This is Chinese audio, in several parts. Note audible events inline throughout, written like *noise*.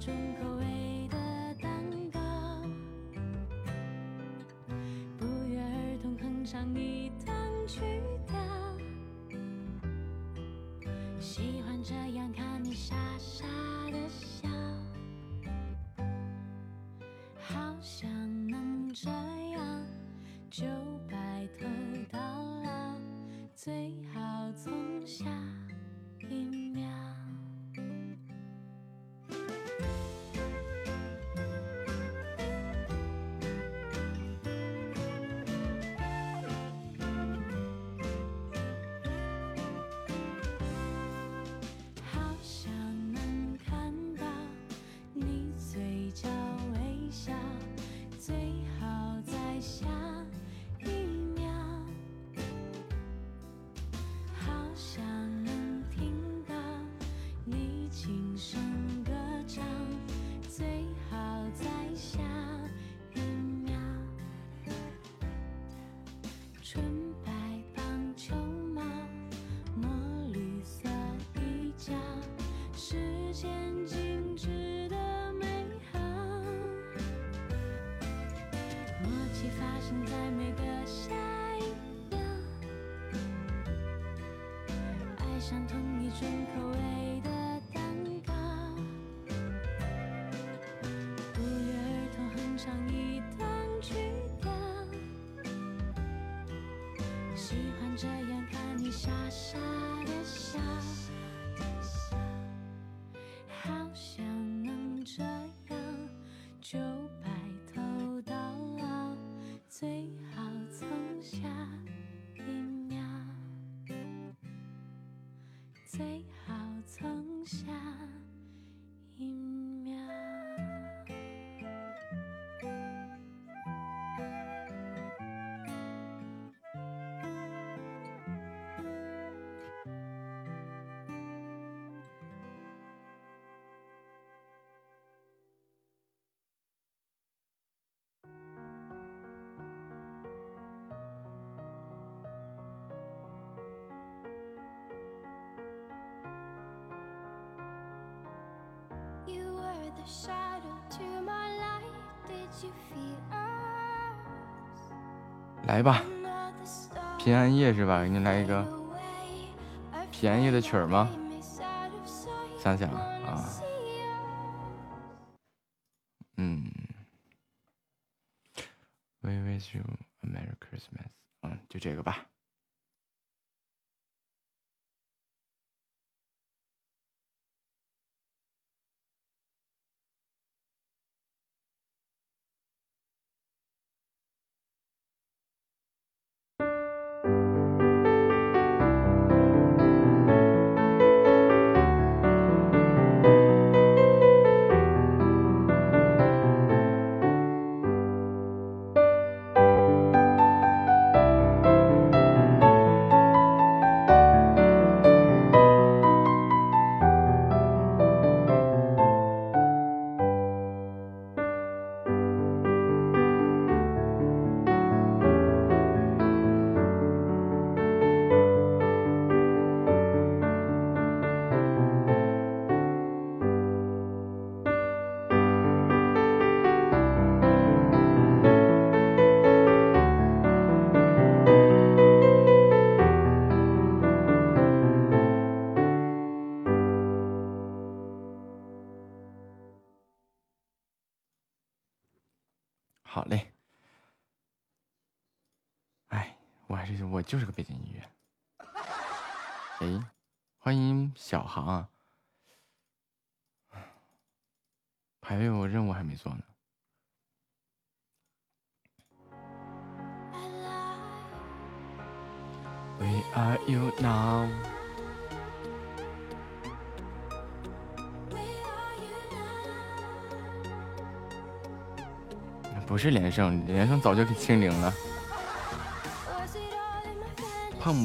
重口味的蛋糕，不约而同哼唱一段曲调，喜欢这样看你傻傻的笑，好想能这样就白头到老，最好从下下一秒。纯白棒球帽，墨绿色衣角，时间静止的美好。默契发生在每个下一秒，爱上同一种口味这样看你傻傻的笑，好想能这样就白头到老，最好从下 the shadow to my light. Did you feel us? 来吧，平安夜是吧？给你来一个平安夜的曲儿吗.想想啊.嗯，We wish you a Merry Christmas。嗯，就这个吧。就是个背景音乐。*laughs* 哎，欢迎小航啊！还有任务还没做呢。Where are you now？Where are you now? *laughs* 不是连胜，连胜早就给清零了。哒 Where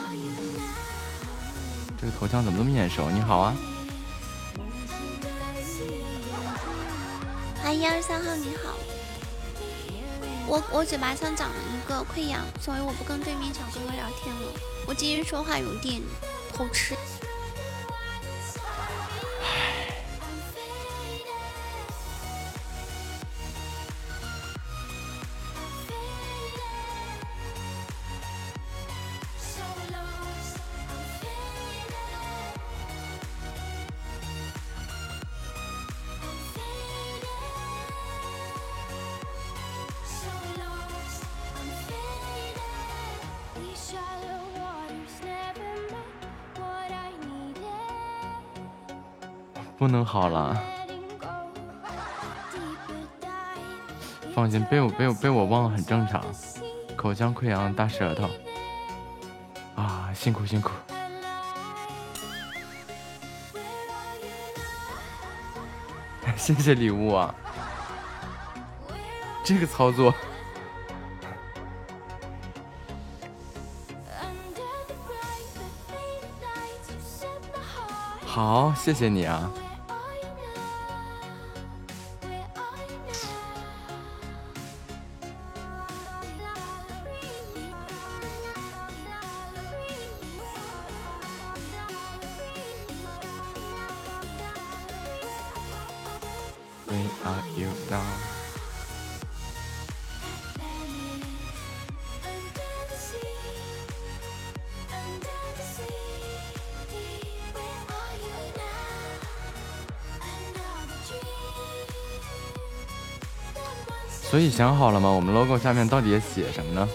are you now? 这个头像怎么这么眼熟？你好啊，欢迎二三号，你好。我我嘴巴上长了一个溃疡，所以我不跟对面小哥哥聊天了。我今天说话有点偷吃。不能好了，放心，被我被我被我忘了很正常。口腔溃疡，大舌头，啊，辛苦辛苦。*laughs* 谢谢礼物啊，这个操作。好，谢谢你啊。想好了吗？我们 logo 下面到底写什么呢？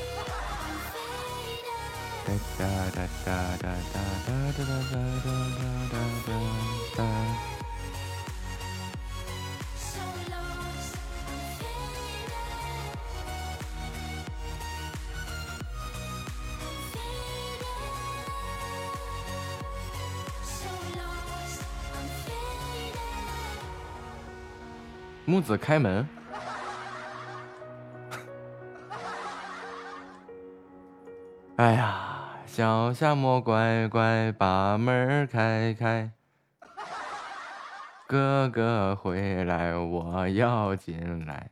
木子开门。哎呀，小夏莫乖乖把门开开，哥哥回来我要进来。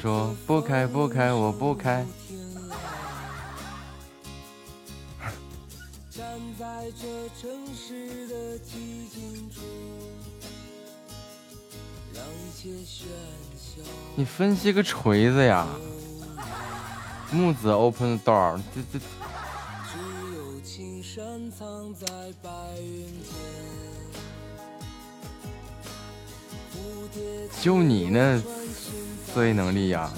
说：“不开不开，我不开。”你分析个锤子呀！木子 open the door，这这。就你那思维能力呀！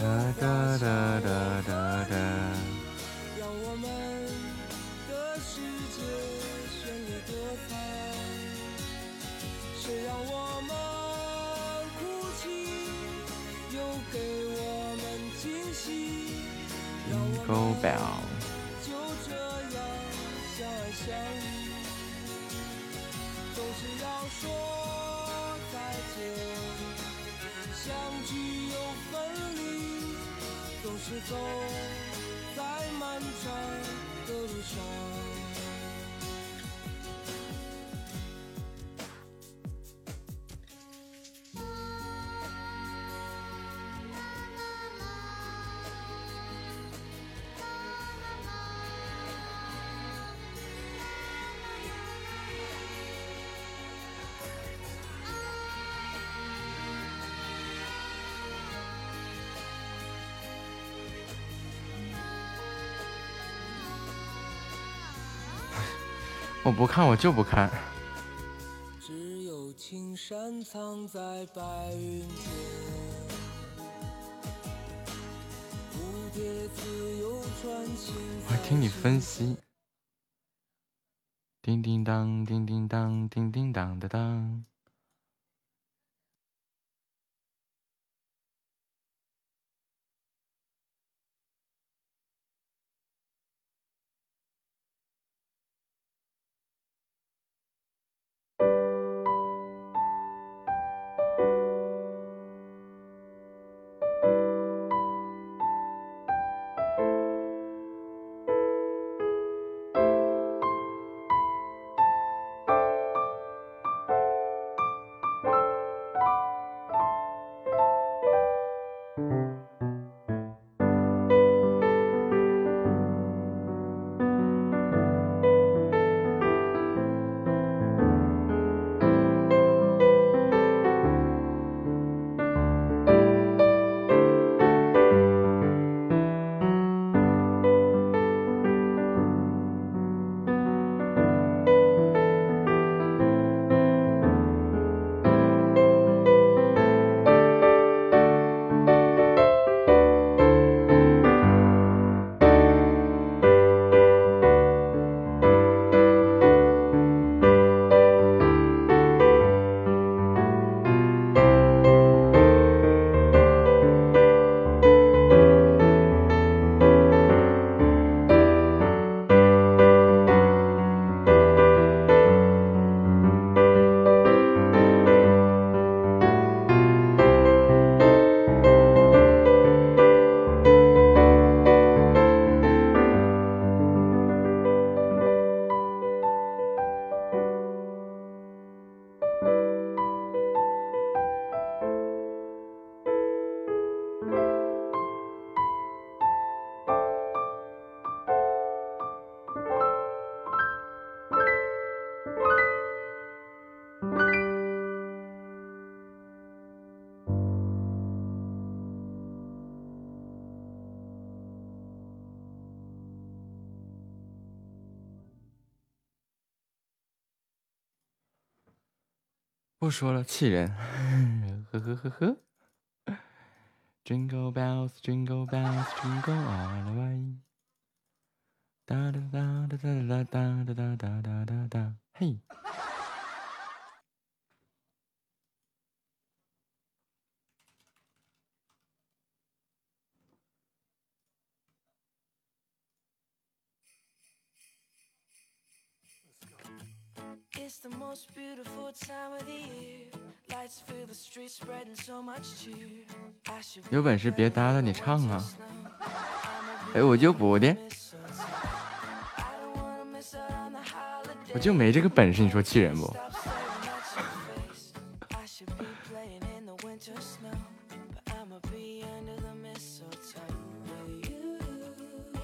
哒哒哒哒哒哒。手表就这样相爱相遇总是要说再见相聚又分离总是走在漫长的路上。我不看我就不看。只有青山藏在白云我听你分析。叮叮当叮叮当叮叮当当当。不说了，气人，呵呵呵呵。Jingle bells, jingle bells, jingle all the way。哒哒哒哒哒哒哒哒哒哒哒哒，嘿。有本事别搭了，你唱啊！*laughs* 哎，我就不的，*laughs* 我就没这个本事，你说气人不？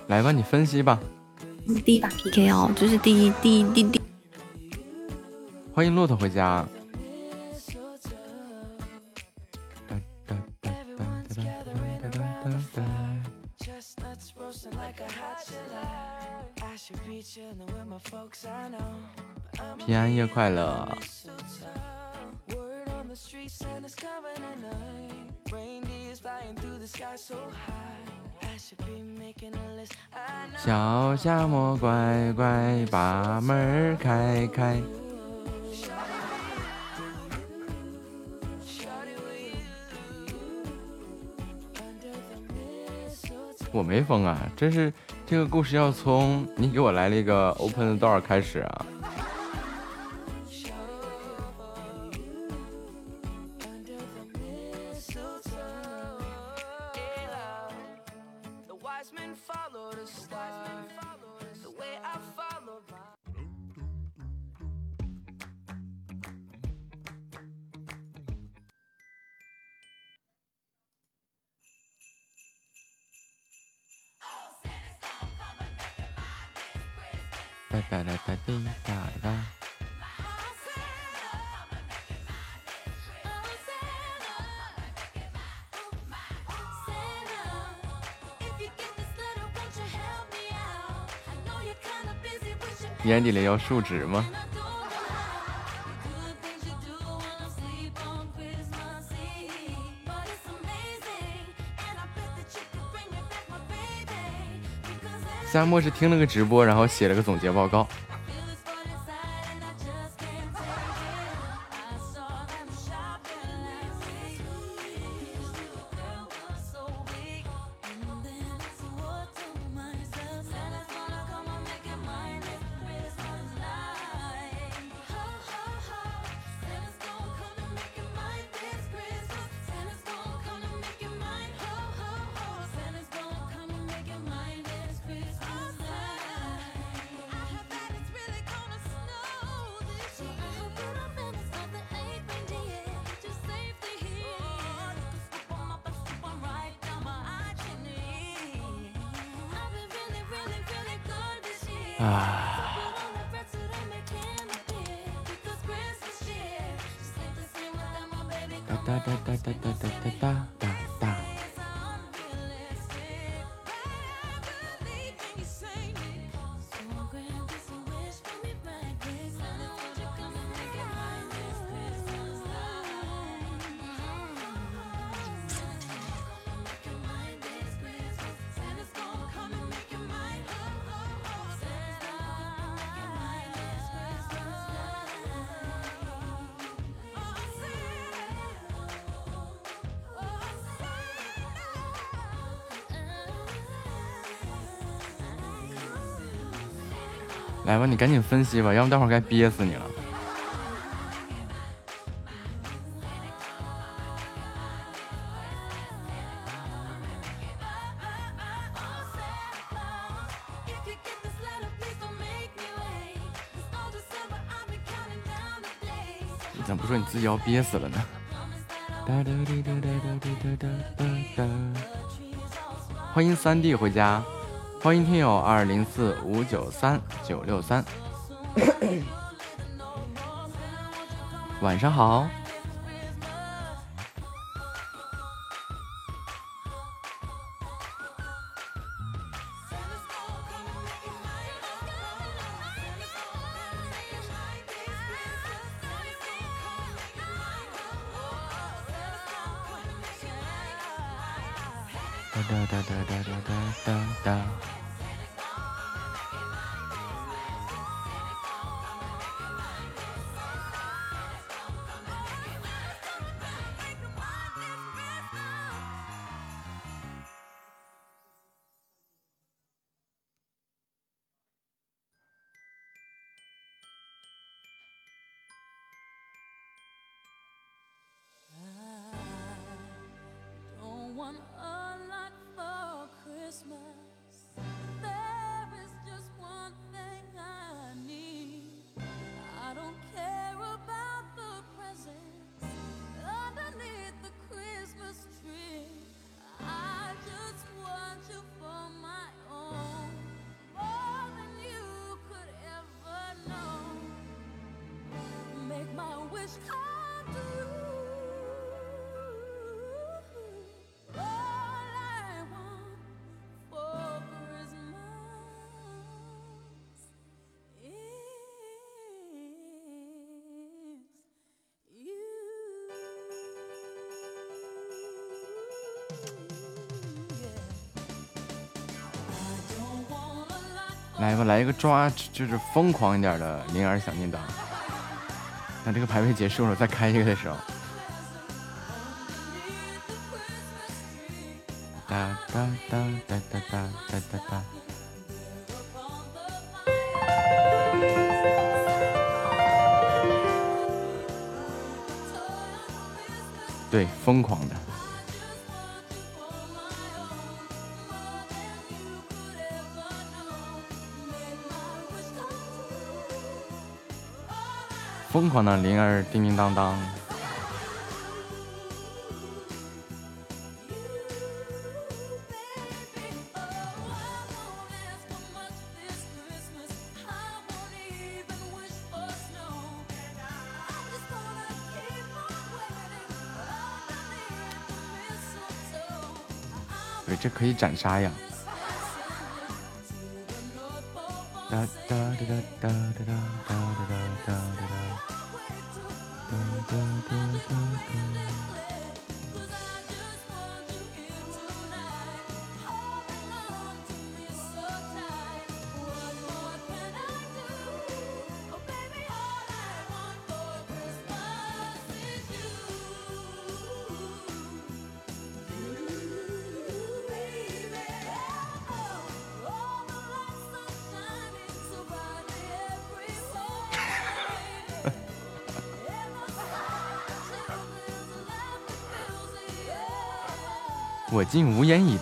来吧，你分析吧。第一把 PK 哦，这是第一第一第第。欢迎骆驼回家。平安夜快乐！小夏末乖乖把门开开。我没疯啊，这是这个故事要从你给我来了一个 open door 开始啊。要数值吗？夏末是听了个直播，然后写了个总结报告。你赶紧分析吧，要不待会儿该憋死你了。你咋不说你自己要憋死了呢？欢迎三弟回家。欢迎听友二零四五九三九六三，*coughs* 晚上好。来，一个抓，就是疯狂一点的灵儿小念叨。等这个排位结束了，再开一个的时候。哒哒哒哒哒哒哒哒哒。对，疯狂的。疯狂的铃儿叮叮当当，对，这可以斩杀呀！哒哒。哒哒哒哒哒哒哒 Oh, my God.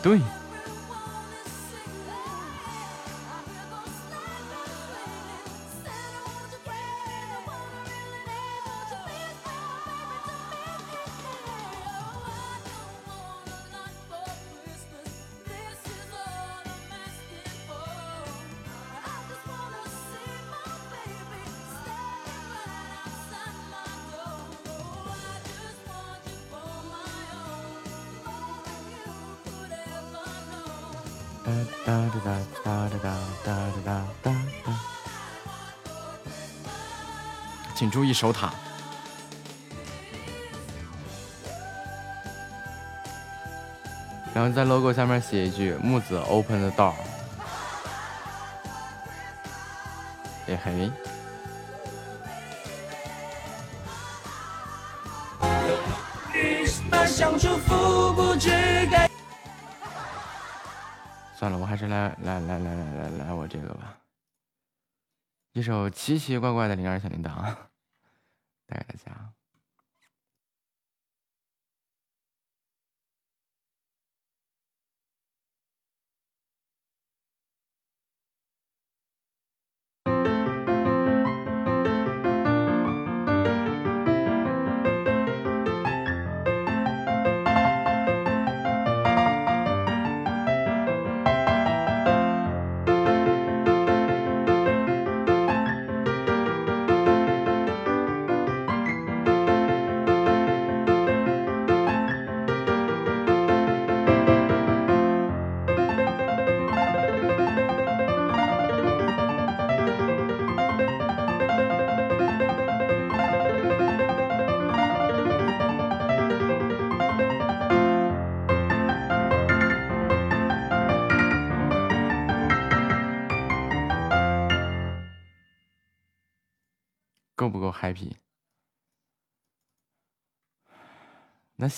Tui? 请注意守塔。然后在 logo 下面写一句“木子 open the door”。哎嘿，算了，我还是来来来来来来来我这个吧。一首奇奇怪怪的铃儿小铃铛，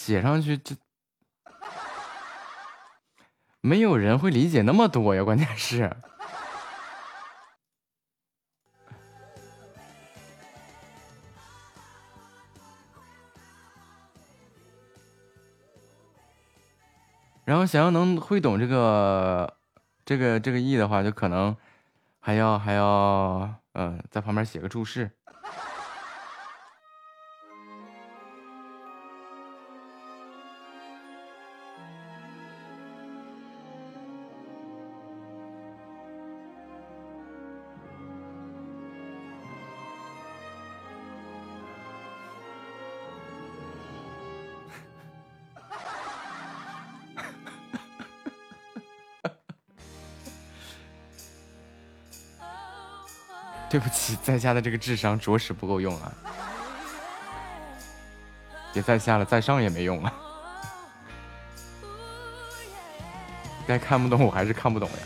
写上去就没有人会理解那么多呀，关键是。然后想要能会懂这个这个这个意的话，就可能还要还要嗯，在旁边写个注释。对不起，在下的这个智商着实不够用啊！别再下了，再上也没用了！该看不懂我还是看不懂呀。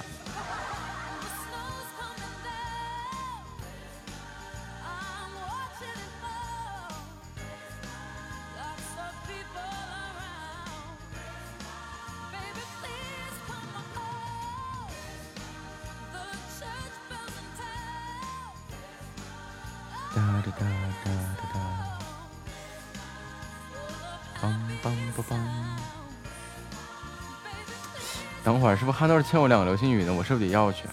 憨豆欠我两个流星雨呢？我是不是得要去？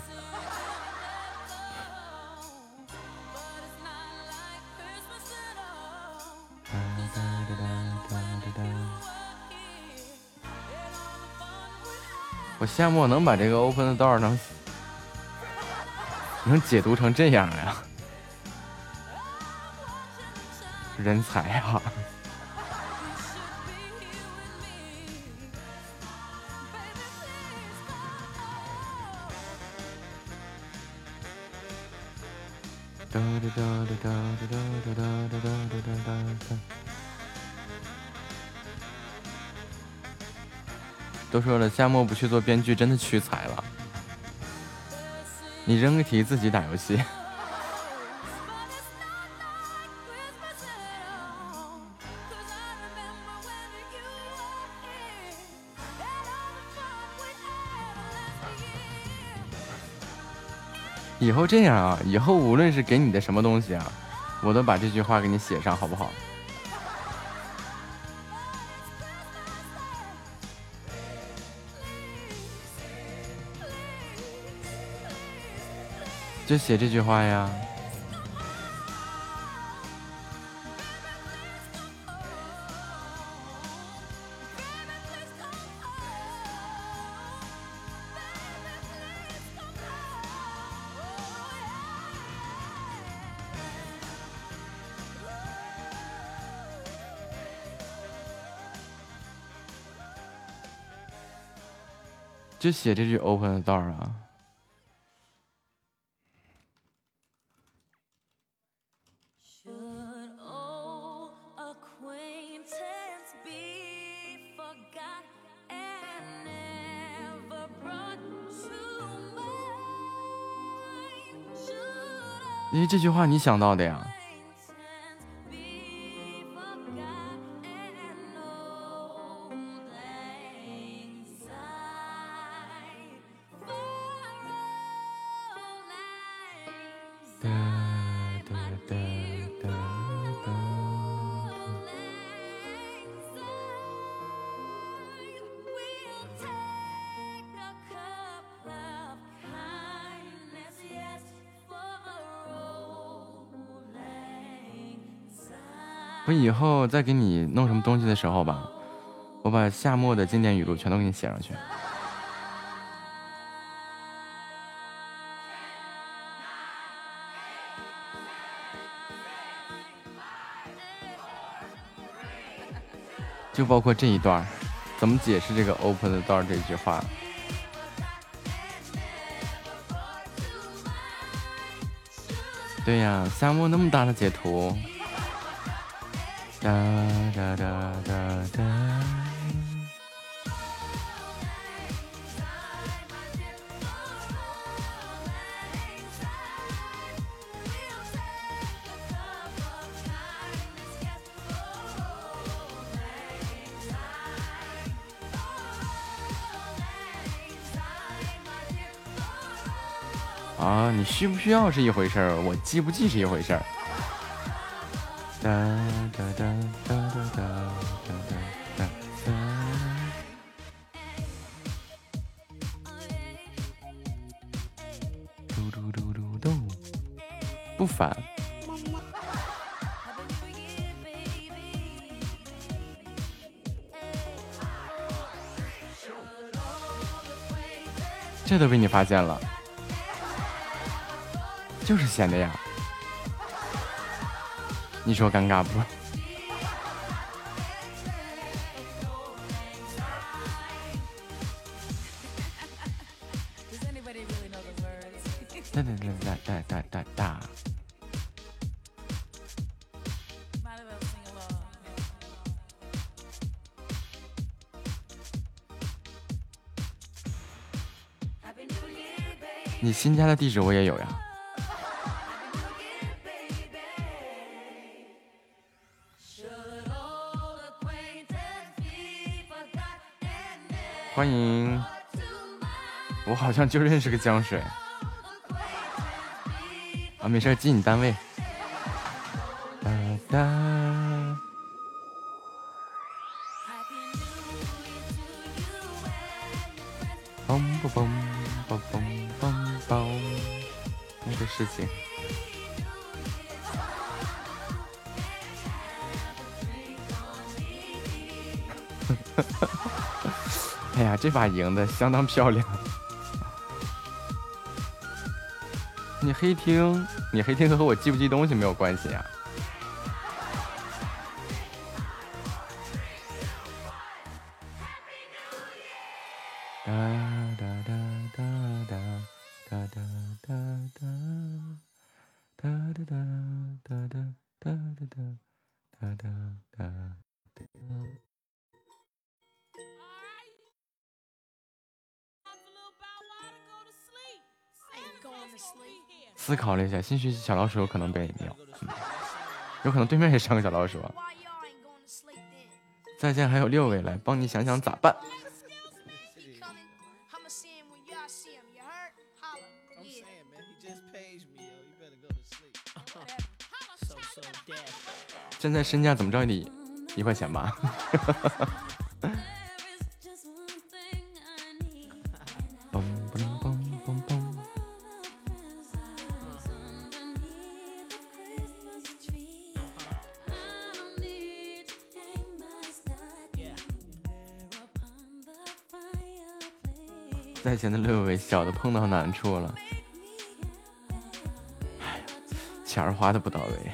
我羡慕我能把这个 open 的道能能解读成这样呀！人才啊！哒哒哒哒哒哒哒哒哒哒哒哒。都说了，夏末不去做编剧，真的屈才了。你扔个题，自己打游戏。以后这样啊，以后无论是给你的什么东西啊，我都把这句话给你写上，好不好？就写这句话呀。就写这句 open the door 啊。因为这句话你想到的呀。后再给你弄什么东西的时候吧，我把夏末的经典语录全都给你写上去。就包括这一段，怎么解释这个 “open the door” 这句话？对呀，夏末那么大的截图。哒哒哒哒哒。啊，你需不需要是一回事儿，我记不记是一回事儿。哒哒哒哒哒哒哒哒哒哒。嘟嘟嘟嘟嘟，不烦。这都被你发现了，就是闲的呀。你说尴尬不？新家的地址我也有呀。欢迎，我好像就认识个江水。啊，没事进，你单位。把赢的相当漂亮。你黑听，你黑听和我记不记东西没有关系呀、一下，新学期小老鼠有可能被秒，嗯有可能对面也上个小老鼠啊。再见，还有六位，来帮你想想咋办。现在身价怎么着也得一块钱吧？*laughs* 前的六位，小的碰到难处了。哎，钱儿花的不到位。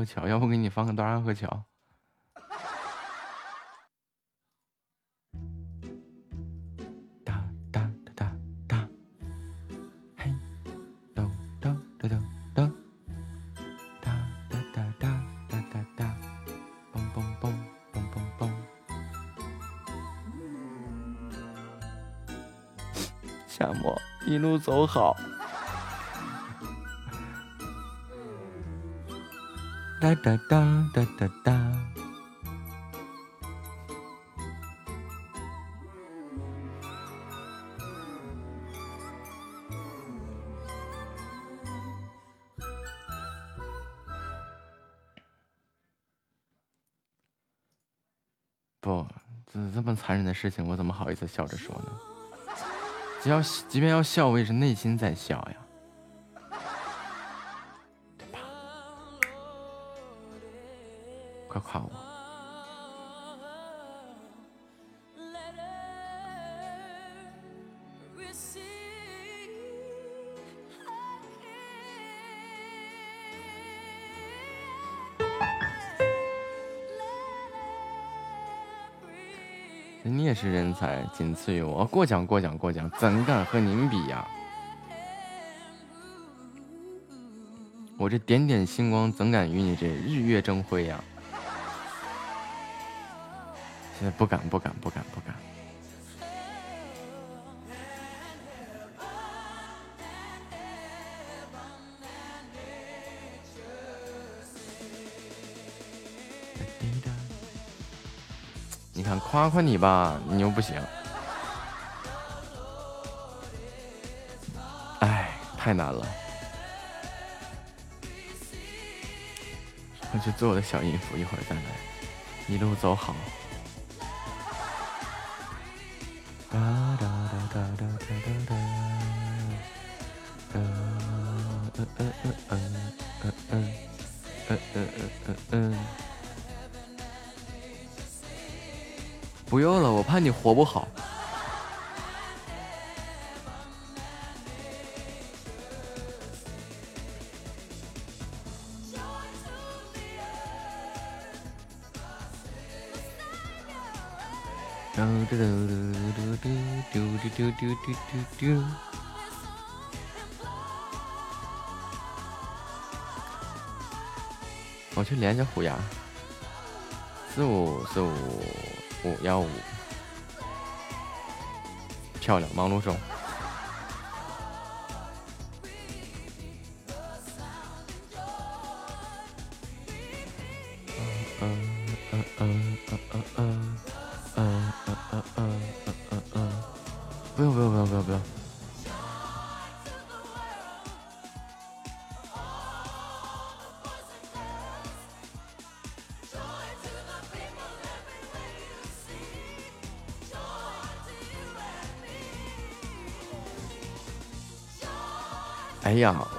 河桥，要不给你放个段安河桥。哒哒哒哒哒，嘿，咚咚咚咚咚，哒哒哒哒哒哒哒，嘣嘣嘣嘣嘣嘣。夏末一路走好。哒哒哒哒哒哒。不，这这么残忍的事情，我怎么好意思笑着说呢？只要即便要笑，我也是内心在笑呀。才，仅次于我。过奖过奖过奖，怎敢和您比呀？我这点点星光怎敢与你这日月争辉呀？现在不敢不敢不敢不敢。夸夸你吧，你又不行。哎，太难了。我去做我的小音符，一会儿再来。一路走好。活不好。嘟嘟嘟嘟嘟嘟嘟嘟嘟嘟嘟。我去连一下虎牙，四五四五五幺五，漂亮忙碌中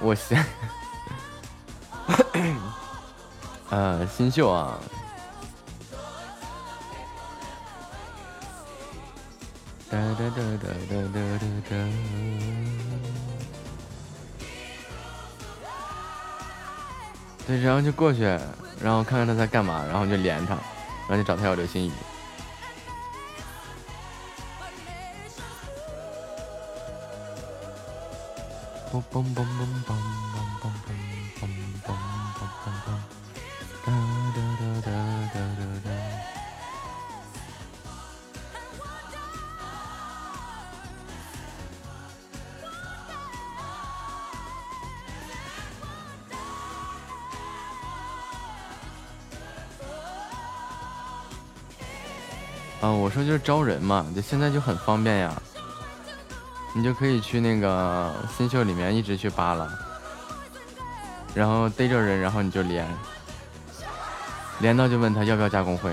我先，*coughs* 呃，新秀啊，哒哒哒哒哒哒哒哒。对，然后就过去，然后看看他在干嘛，然后就连他，然后就找他要流星雨。嘣嘣嘣说就是招人嘛，就现在就很方便呀，你就可以去那个新秀里面一直去扒拉，然后逮着人，然后你就连，连到就问他要不要加工会。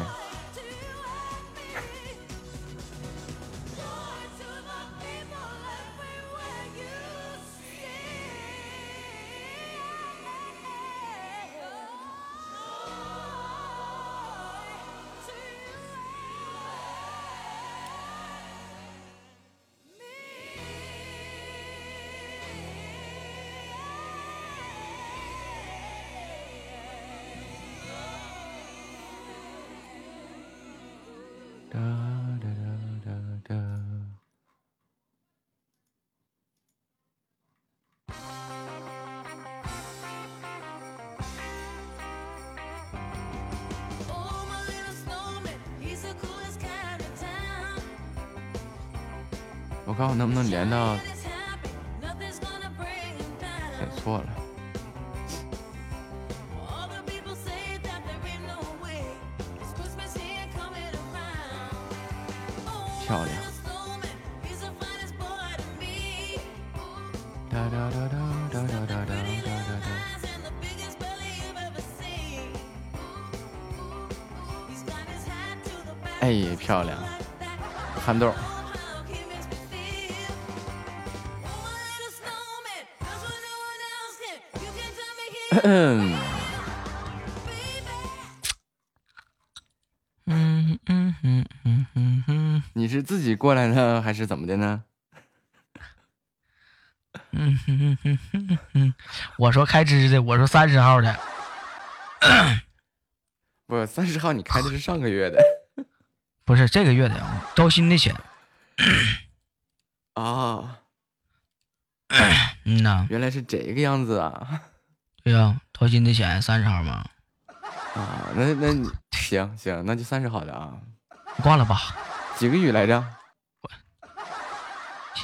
是怎么的呢？嗯哼哼哼哼哼，我说开支的，我说三十号的，*coughs* 不，三十号你开的是上个月的。*coughs* 不是这个月的，招新的钱。啊，*coughs* 嗯呐，原来是这个样子啊！对呀、掏心的钱三十号吗，啊，那那你行行，那就三十号的啊。挂了吧。几个雨来着？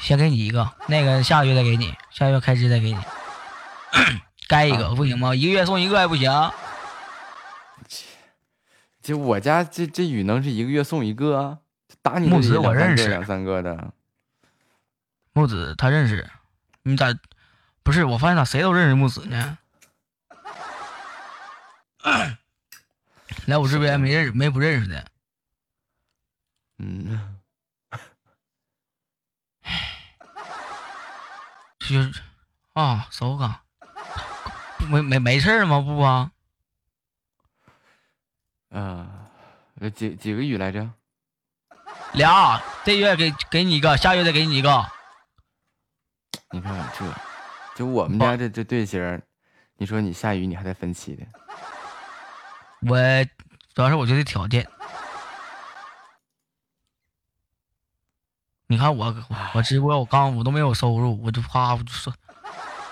先给你一个，那个下个月再给你，下个月开支再给你。该一个、啊不行吗？一个月送一个还不行？就我家这这雨能是一个月送一个啊？打你木子我认识两三个的。木子他认识，你咋不是？我发现咋谁都认识木子呢？*coughs* 来我这边没认识没不认识的，嗯，就是啊，搜个，没没没事吗？不啊，啊，这几几个雨来着？俩，这月给给你一个，下月再给你一个。你看看这，就我们哦家这这队形，你说你下雨你还得分期的，我主要是我觉得条件，你看我我直播我刚我都没有收入，我就啪我就说，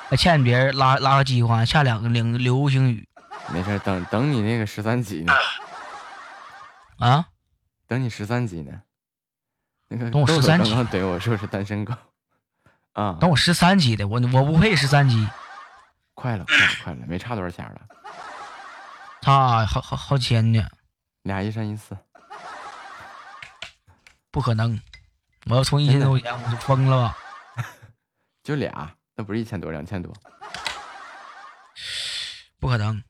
还欠别人拉拉个饥荒，下两个零流星雨。没事，等等你那个十三级呢，啊！等你十三级呢。那个等我13豆豆刚级刚怼我说是单身狗，啊，等我十三级的，我我不配十三级，快了快了快了，没差多少钱了，差好好好几千呢，俩一三一四，不可能！我要充一千多块钱我就疯了吧？*laughs* 就俩，那不是一千多两千多，不可能！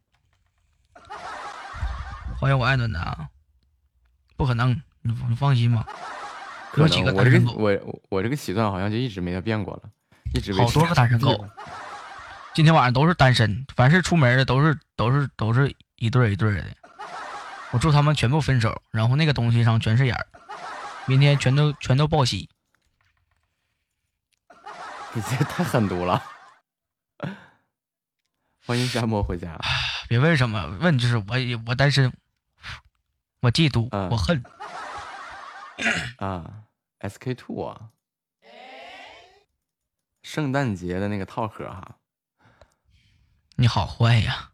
欢迎我爱暖男啊！不可能，你你放心吧。有几个个单身狗？我我我这个起算好像就一直没有变过了，一直好多个单身 *laughs* 狗，今天晚上都是单身，凡是出门的都是都是都是一对一对的。我祝他们全部分手，然后那个东西上全是眼儿，明天全都全都报喜。你这太狠毒了。*laughs* 欢迎夏沫回家。别问什么，问就是我我单身，我嫉妒，嗯我恨。啊，SK two 啊，圣诞节的那个套盒哈。你好坏呀！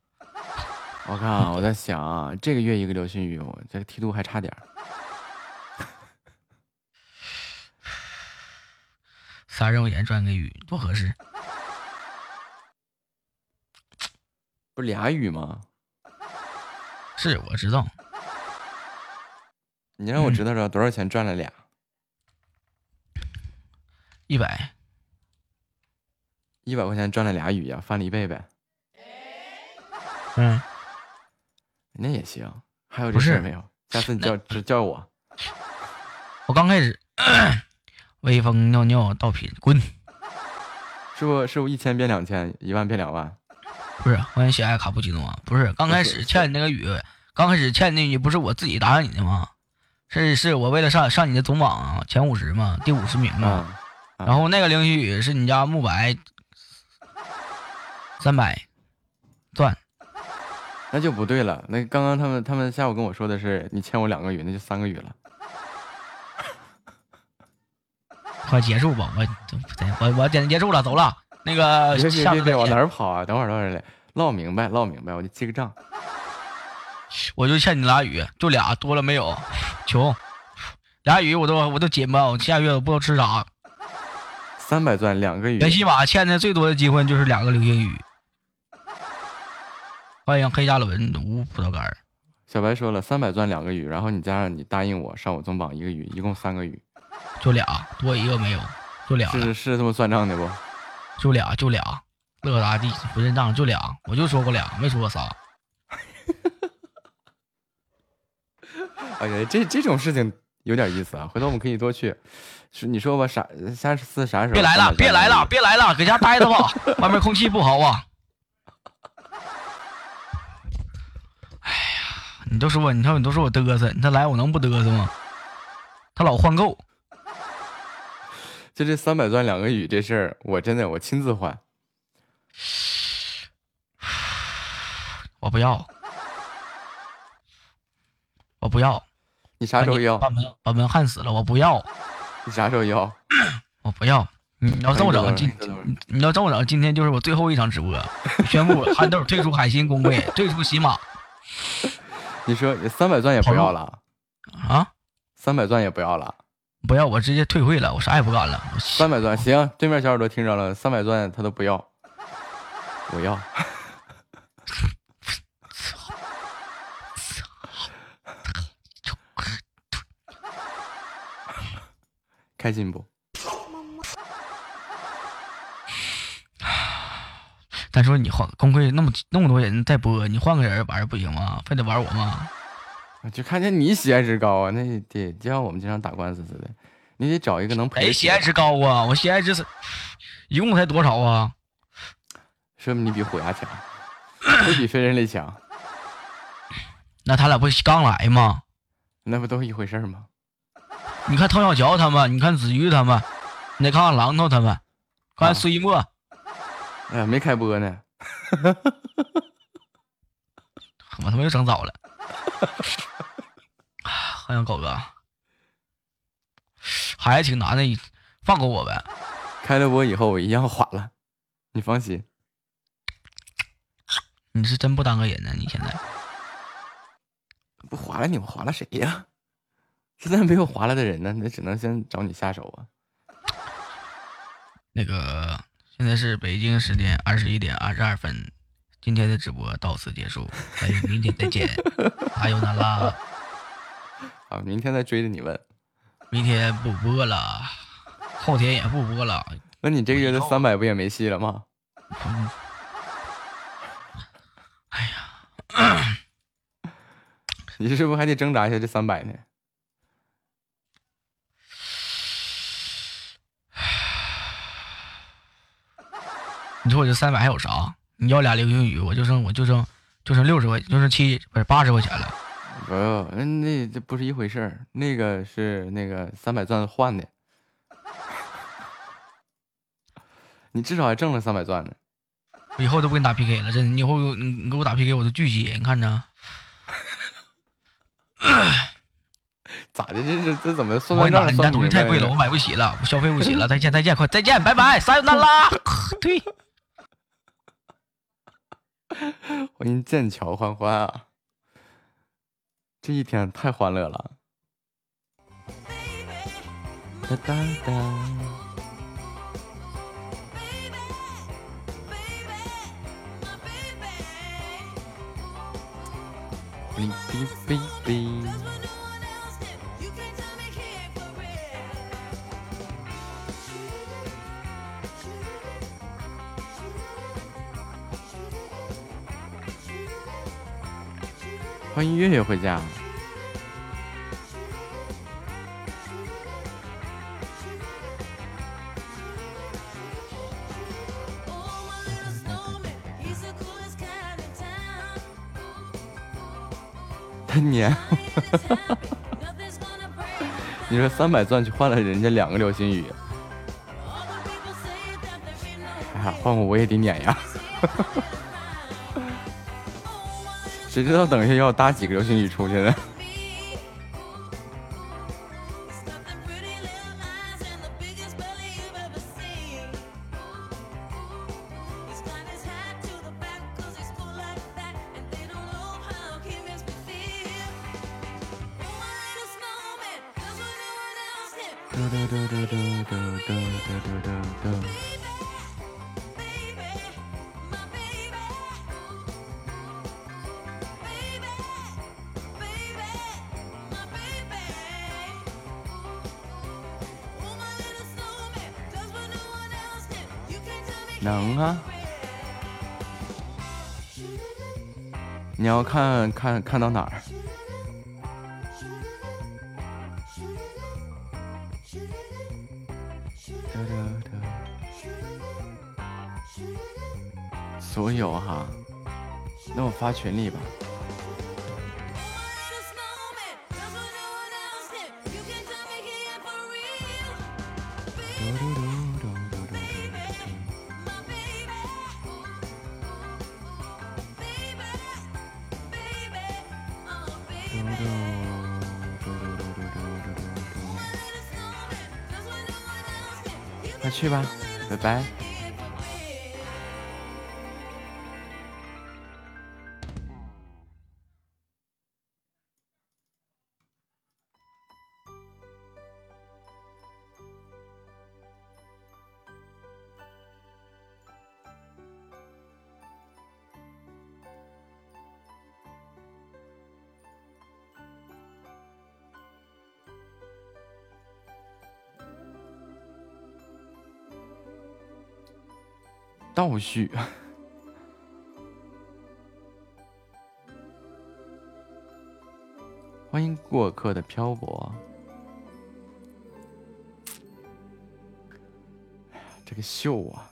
我看啊，我在想啊，这个月一个流星雨，我这个梯度还差点儿。三肉眼转个雨多合适。不是俩雨吗？是我知道，你让我嗯知道知道多少钱赚了俩，一百一百块钱赚了俩雨呀，翻了一倍呗。嗯，那也行。还有这事没有？下次你叫只叫我。我刚开始微风尿尿倒品滚，是不是不一千变两千，一万变两万？不是欢迎喜爱卡布奇诺啊，不是刚开始欠你那个雨，刚开始欠你那雨不是我自己答应你的吗？是是我为了上上你的总榜啊，前五十嘛，第五十名嘛。啊，啊然后那个灵虚雨是你家木白三百钻，那就不对了。那刚刚他们他们下午跟我说的是你欠我两个雨，那就三个雨了。快结束吧，我我我点结束了，走了。那个别别下别别往哪，儿跑啊！等会儿等会儿来唠明白唠明白，我就记个账。我就欠你俩雨，就俩多了没有，穷，俩雨我都我都紧吧，我下月我不知道吃啥。三百钻两个雨，原起码欠的最多的机会就是两个流星雨。欢迎黑加仑无葡萄干儿，小白说了三百钻两个雨，然后你加上你答应我上我总榜一个雨，一共三个雨，就俩，多一个没有，就俩，是是这么算账的不？就俩，就俩，乐大地不认账，就俩，我就说过俩，没说过仨。*laughs* 哎呀，这这种事情有点意思啊，回头我们可以多去。是你说吧，啥下次啥时候？别来了，别来了，别来了，搁家待着吧，外面空气不好啊。*laughs* 哎呀，你都说我，你看你都说我嘚瑟，你他来我能不嘚瑟吗？他老换购，就这三百钻两个雨这事儿，我真的我亲自换。*sighs* 我不要，我不要，你啥时候要？把门把门焊死了，我不要，你啥时候要？*clears throat* 我不要。你要这么整，今你要这么整，今天就是我最后一场直播，宣布 *laughs* 憨豆退出海星公会，退出喜马你说三百钻也不要了，啊！三百钻也不要了，不要，我直接退会了，我啥也不干了。三百钻行，对面小耳朵听着了，三百钻他都不要，我要。开心不？*sighs* 但说你换公会那么那么多人在播，你换个人玩不行吗？非得玩我吗？就看见你喜爱值高啊，那得就像我们经常打官司似的，你得找一个能陪得起的。谁喜爱值高啊？我喜爱值是一共才多少啊？说明你比虎牙强，不比非人类强，*clears throat* 那他俩不刚来吗？那不都一回事吗？你看滕小乔他们，你看子瑜他们，你再看看榔头他们，看看苏一墨，哎呀，没开播呢，我他妈又整早了。*laughs* 好想狗哥，还挺难的，放过我呗。开了播以后我一样缓了，你放心。你是真不当个人呢？你现在不划了你我划了谁呀？*laughs* 现在没有划了的人呢，那只能先找你下手啊。那个现在是北京时间二十一点二十二分，今天的直播到此结束，咱明天再见。阿尤娜拉！啊，明天再追着你问。明天不播了，后天也不播了。那你这个月的三百不也没戏了吗？嗯哎呀，*coughs* 你是不是还得挣扎一下这三百呢？你说我这三百还有啥？你要俩流星雨，我就剩我就剩就剩六十块，就剩七不是八十块钱了。不，那那这不是一回事儿，那个是那个三百钻换的，你至少还挣了三百钻呢。我以后都不跟你打 PK 了，真的。你以后你你给我打 PK，我都拒接，你看着。咋的？这这这怎么算我跟你打，你那算账算东西太贵了，我买不起了，我消费不起了。再见再见，快再见，拜拜，撒由那拉。对，*laughs* *laughs* 欢迎剑桥欢欢啊！这一天太欢乐了。哒哒哒。哔哔哔哔。欢迎月月回家。他撵，*laughs* 你说三百钻去换了人家两个流星雨，*laughs* 哎呀，换我我也得撵呀。*laughs* 谁知道等一下要搭几个流星雨出去呢？看看看到哪儿？所有哈，那我发群里吧。去吧，拜拜。续，*laughs* 欢迎过客的漂泊。这个秀啊！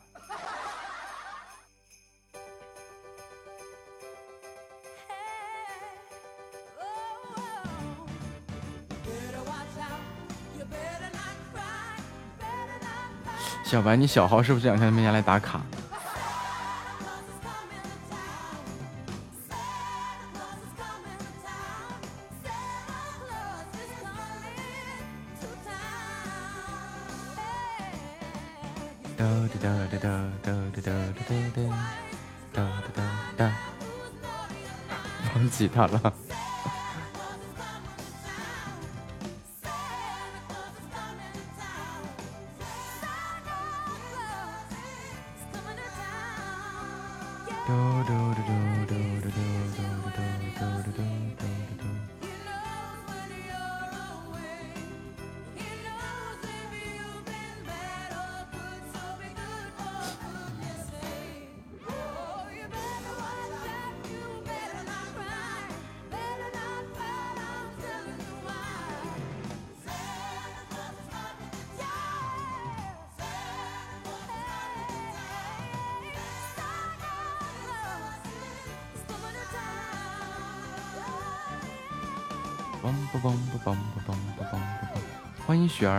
小白，你小号是不是想向他们家来打卡？惨了。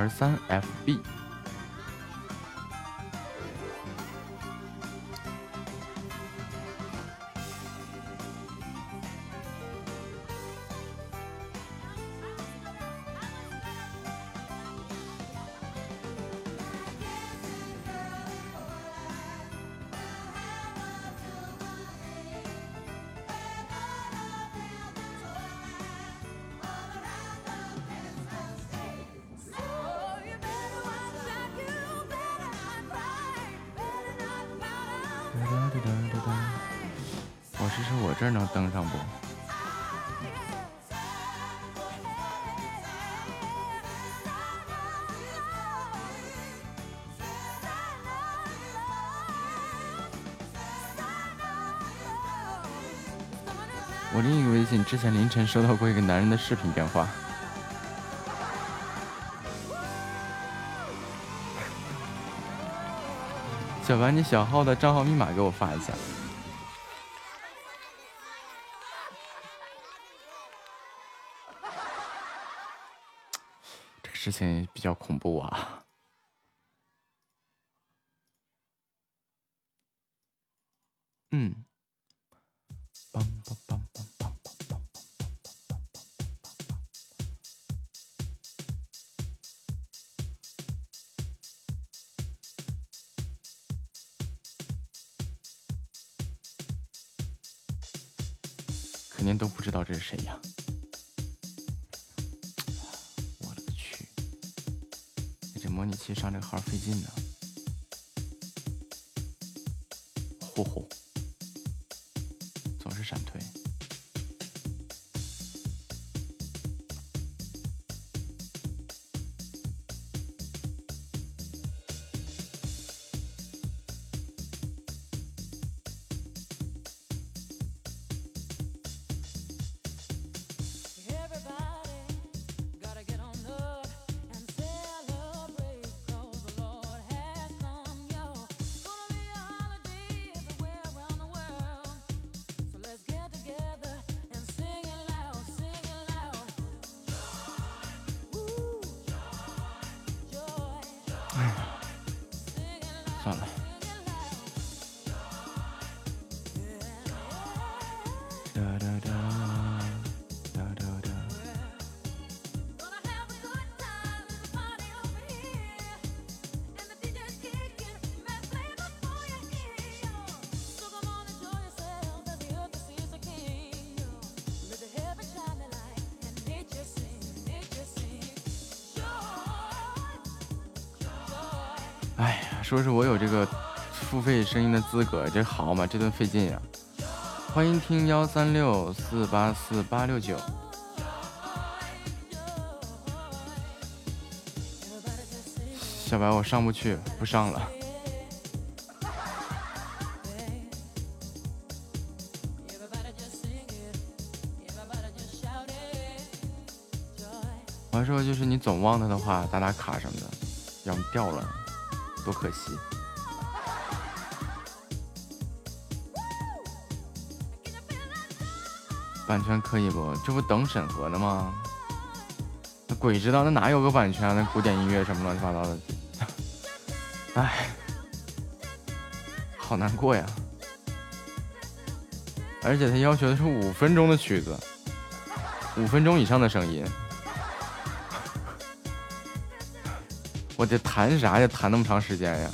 三 fb 我是我这儿能登上不？我另一个微信之前凌晨收到过一个男人的视频电话。小白，你小号的账号密码给我发一下。这个事情比较恐怖啊。说是我有这个付费声音的资格，这好嘛？这顿费劲呀！欢迎听幺三六四八四八六九。小白，我上不去，不上了。我还说，就是你总忘他的话，打打卡什么的，要么掉了，多可惜。版权可以不？这不等审核呢吗？那鬼知道，那哪有个版权？那古典音乐什么乱七八糟的，*laughs* 哎，好难过呀！而且他要求的是五分钟的曲子，五分钟以上的声音，我这谈啥呀？谈那么长时间呀？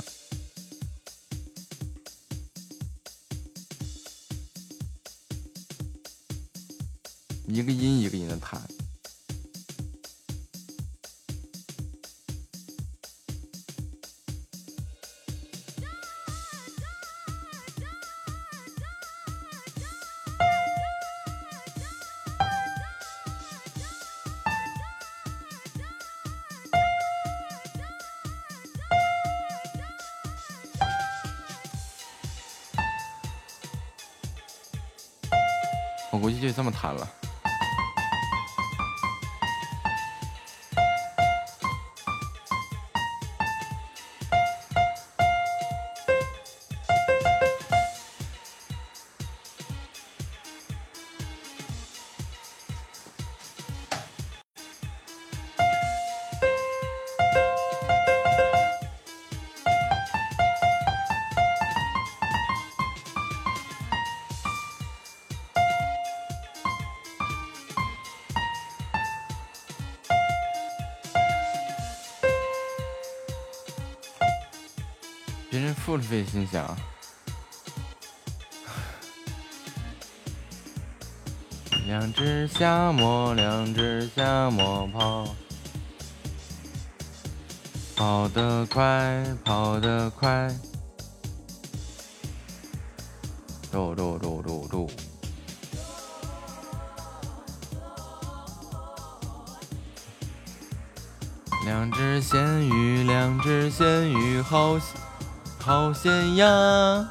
天涯。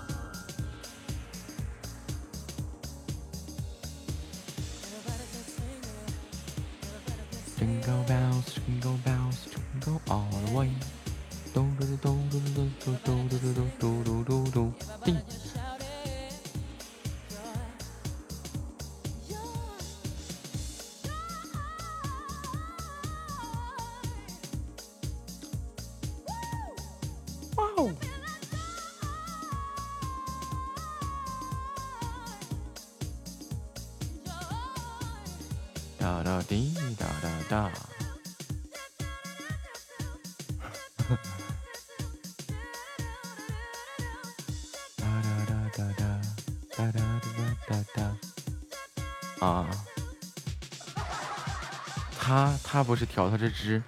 Jump, go bounce, jump, go bounce, jump, go all the way. Do do do do do do do do do do do do beat. 不是调他这只。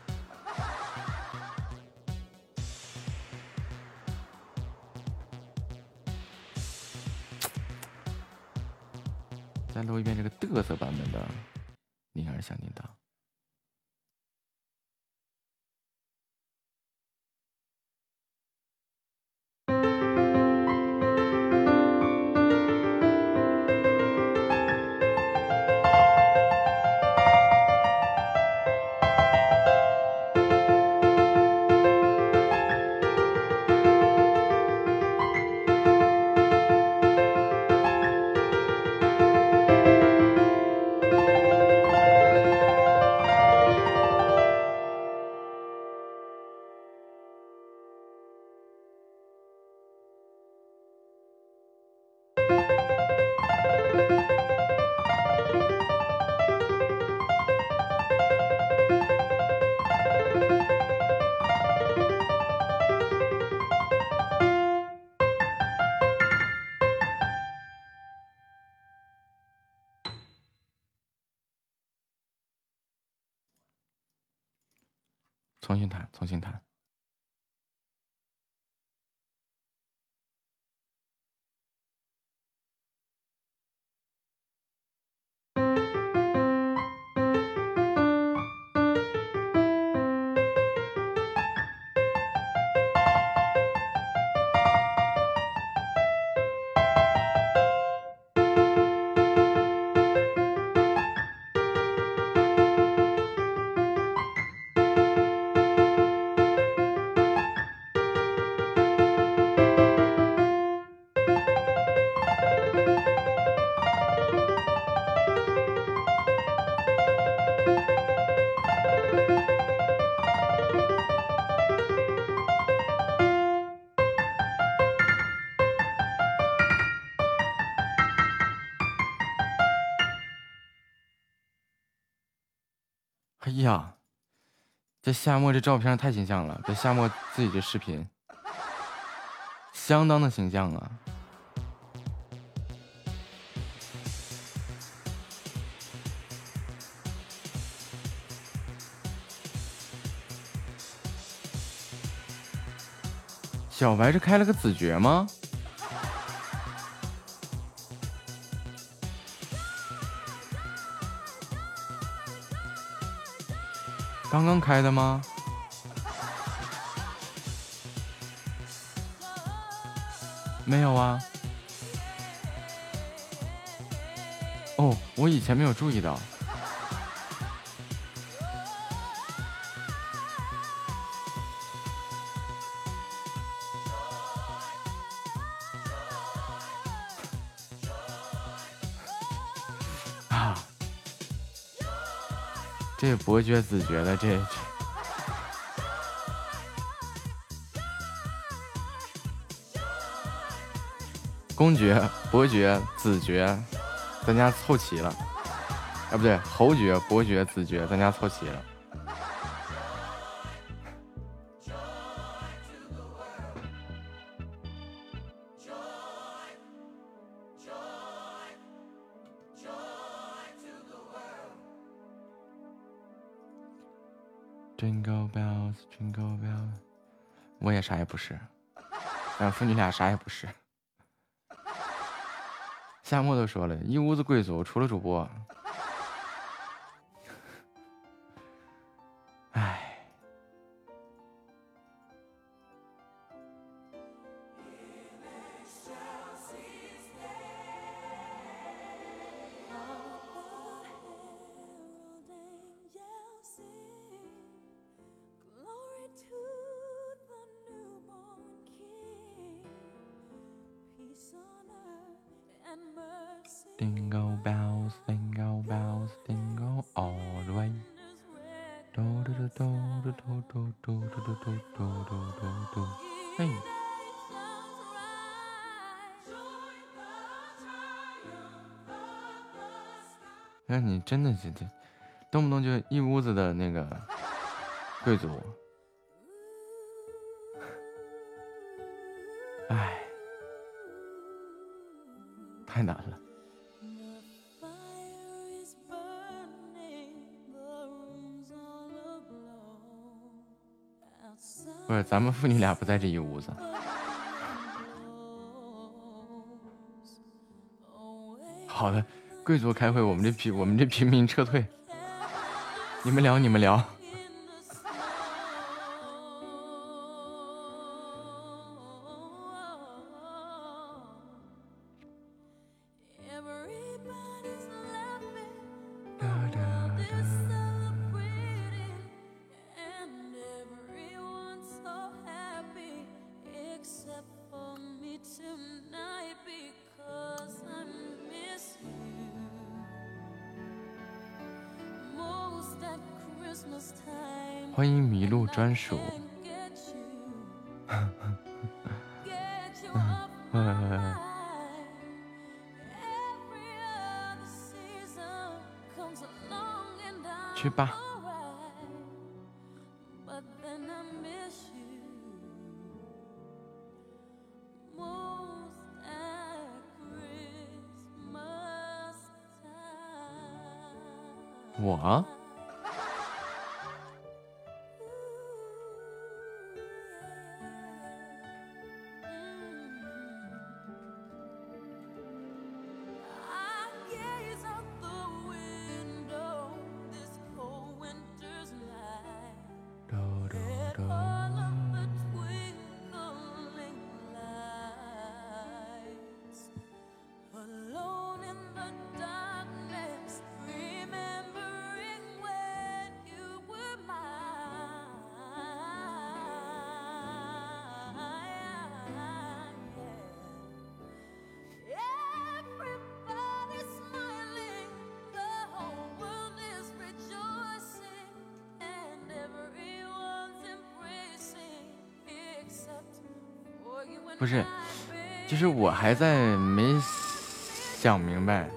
这夏末这照片太形象了，这夏末自己这视频相当的形象啊。小白是开了个子爵吗？刚刚开的吗？没有啊。哦，我以前没有注意到。这伯爵子爵的这。公爵、伯爵、子爵，咱家凑齐了。啊，不对，侯爵、伯爵、子爵，咱家凑齐了。啥也不是，咱父女俩啥也不是。夏沫都说了一屋子贵族，除了主播。真的是这，动不动就一屋子的那个贵族。唉，太难了。不是，咱们父女俩不在这一屋子。好的，贵族开会，我们这平我们这平民撤退。你们聊，你们聊。属。是我还在没想明白，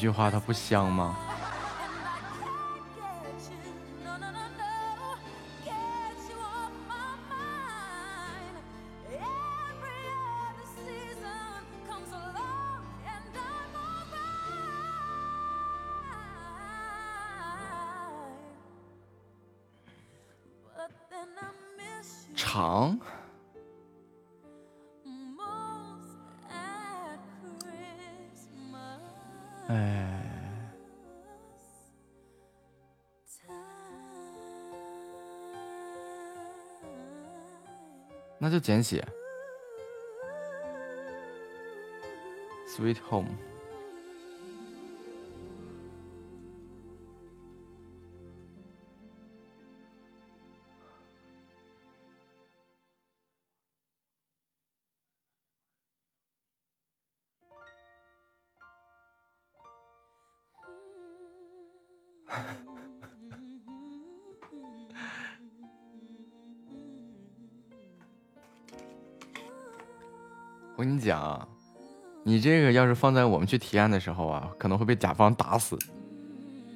一句话它不香吗？简写 sweet home 要是放在我们去体验的时候啊可能会被甲方打死。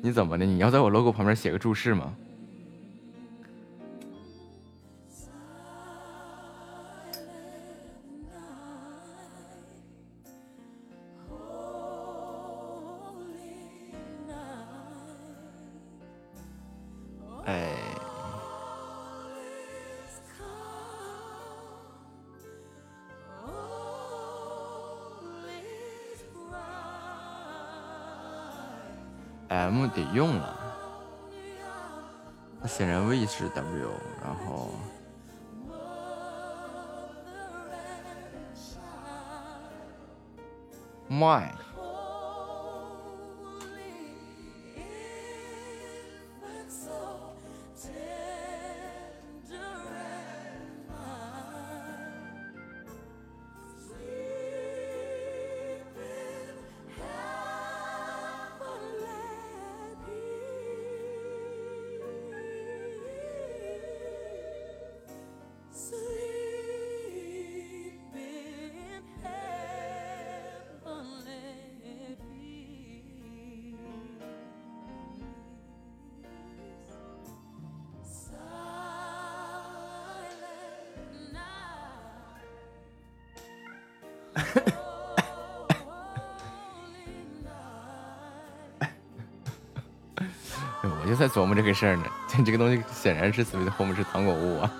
你怎么的？你要在我 logo 旁边写个注释吗？我就在琢磨这个事儿呢 *laughs* 这个东西显然是所谓的后面是糖果屋啊。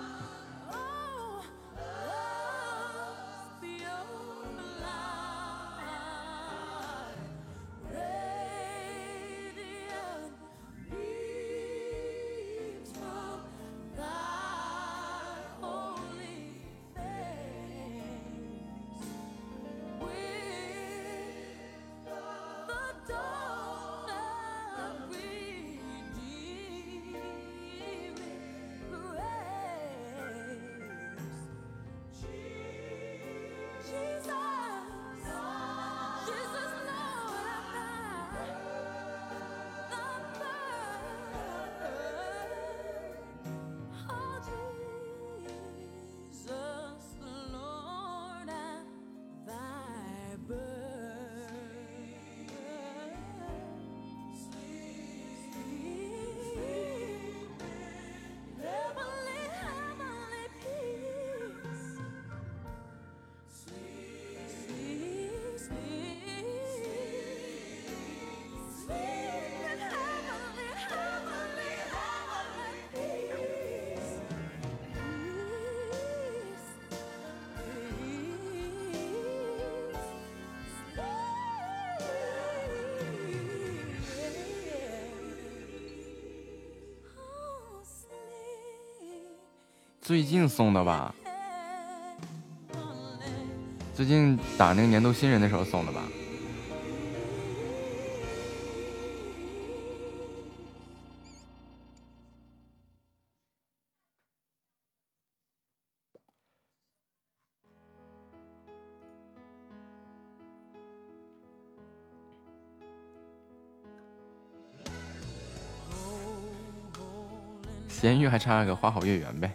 最近送的吧？最近打那个年度新人的时候送的吧？咸鱼还差个花好月圆呗。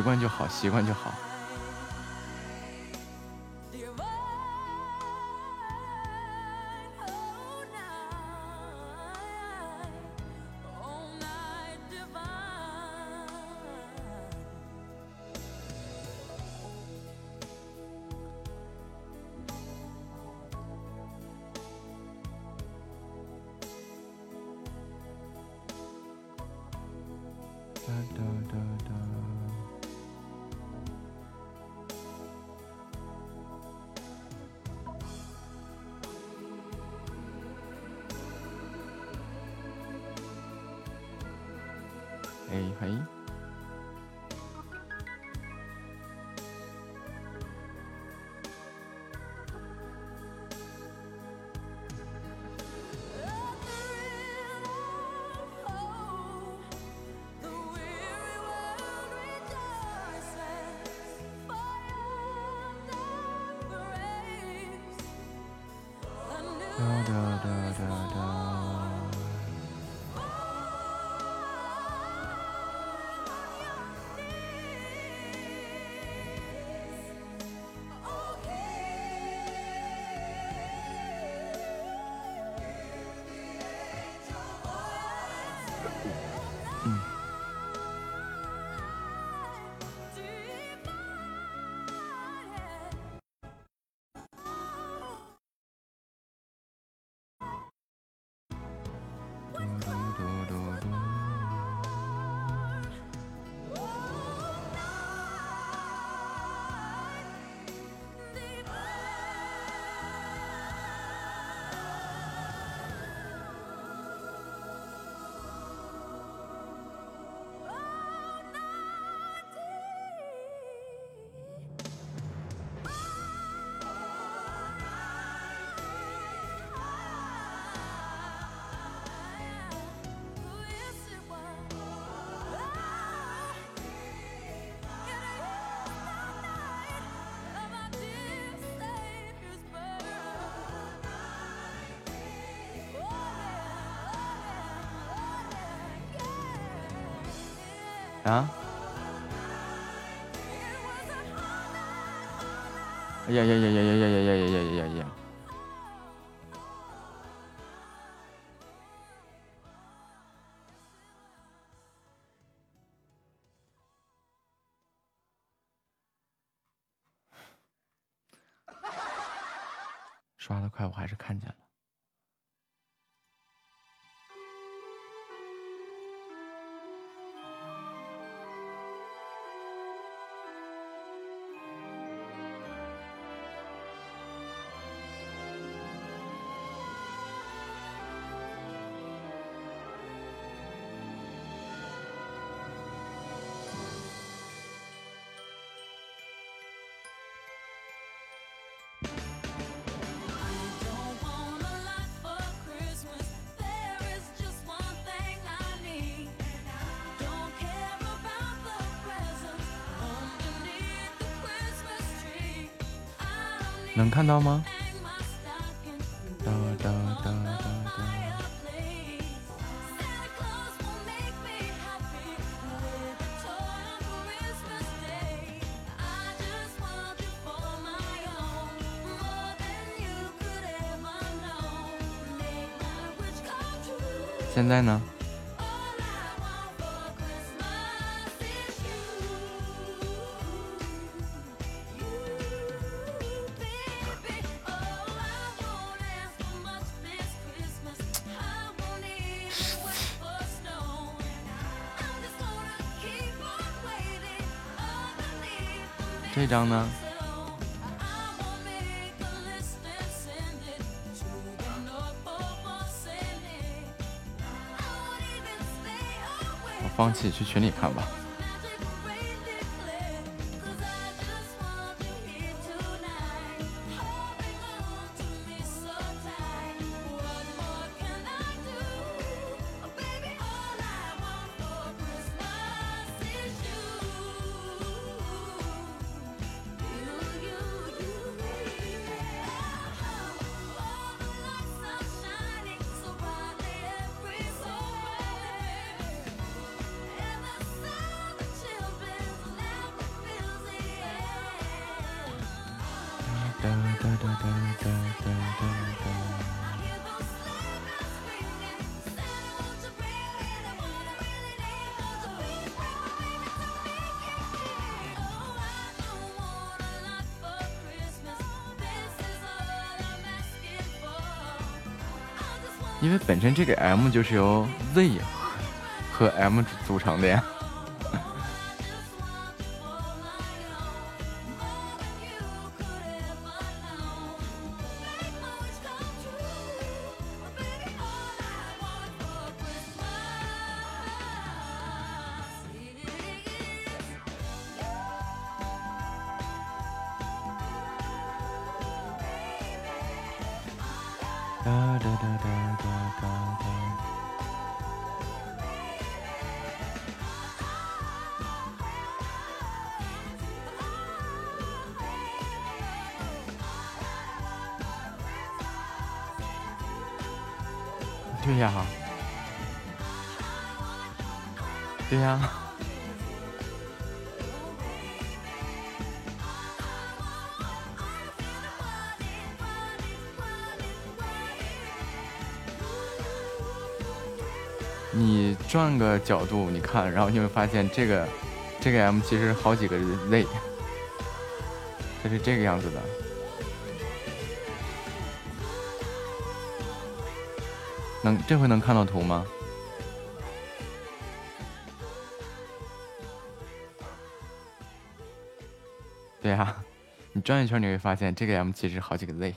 习惯就好，习惯就好。嗯。啊？哎呀呀呀呀呀呀呀呀呀呀呀呀！刷的快，我还是看见能看到吗？哒哒哒哒哒。现在呢？张呢？我放弃，去群里看吧。本身这个 M 就是由 Z 和 M 组成的呀。角度，你看，然后你会发现这个这个 M 其实好几个 Z，它是这个样子的。能这回能看到图吗？对呀、你转一圈你会发现这个 M 其实好几个 Z。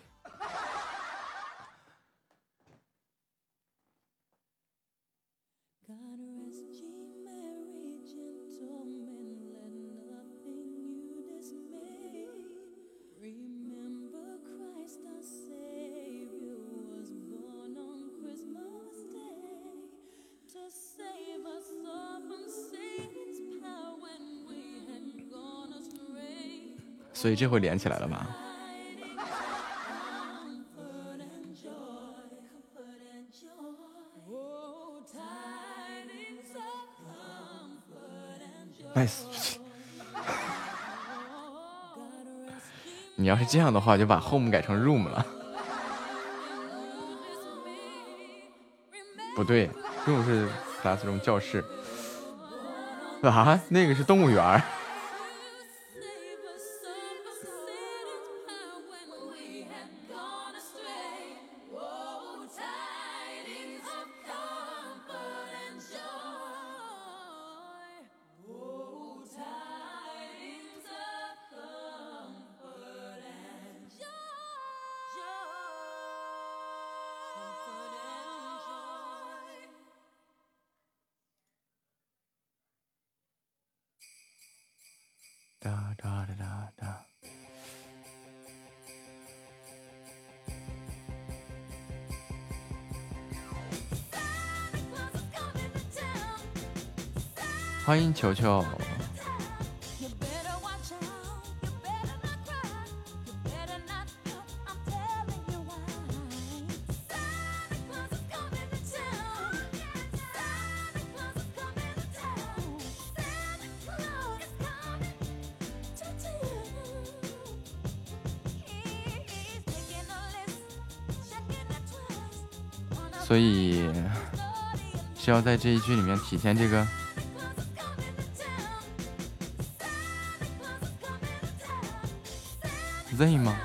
所以这回连起来了吧？nice，*laughs* 你要是这样的话，就把 home 改成 room 了。不对，room 是 classroom 教室。啊，那个是动物园。新球球所以是要在这一句里面体现这个 Z 吗？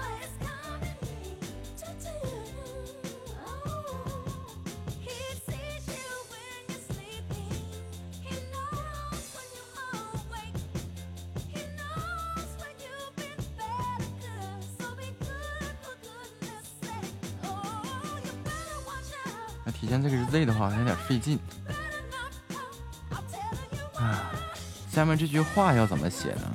那体现这个是 Z 的话，有点费劲。啊，下面这句话要怎么写呢？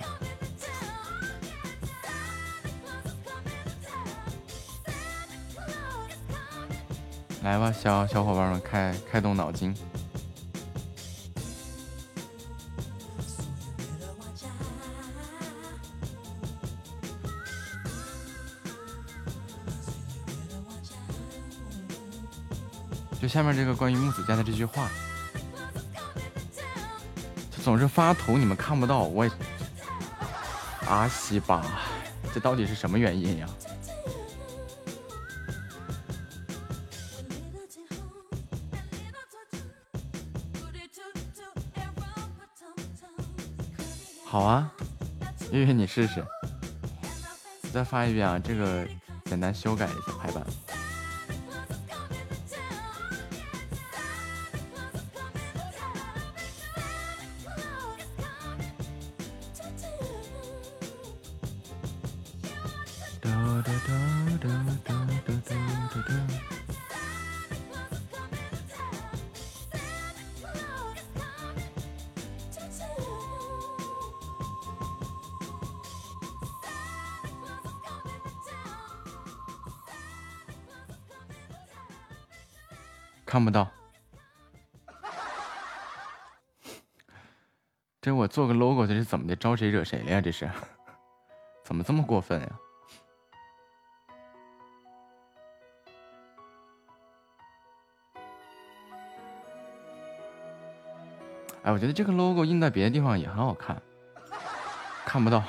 来吧，小小伙伴们，开开动脑筋。就下面这个关于木子家的这句话，他总是发图，你们看不到，我也阿西吧，这到底是什么原因呀？好啊，月月你试试，我再发一遍啊，这个简单修改一下排版。做个 logo，这是怎么的？招谁惹谁了呀？这是，怎么这么过分呀？哎，我觉得这个 logo 印在别的地方也很好看，看不到，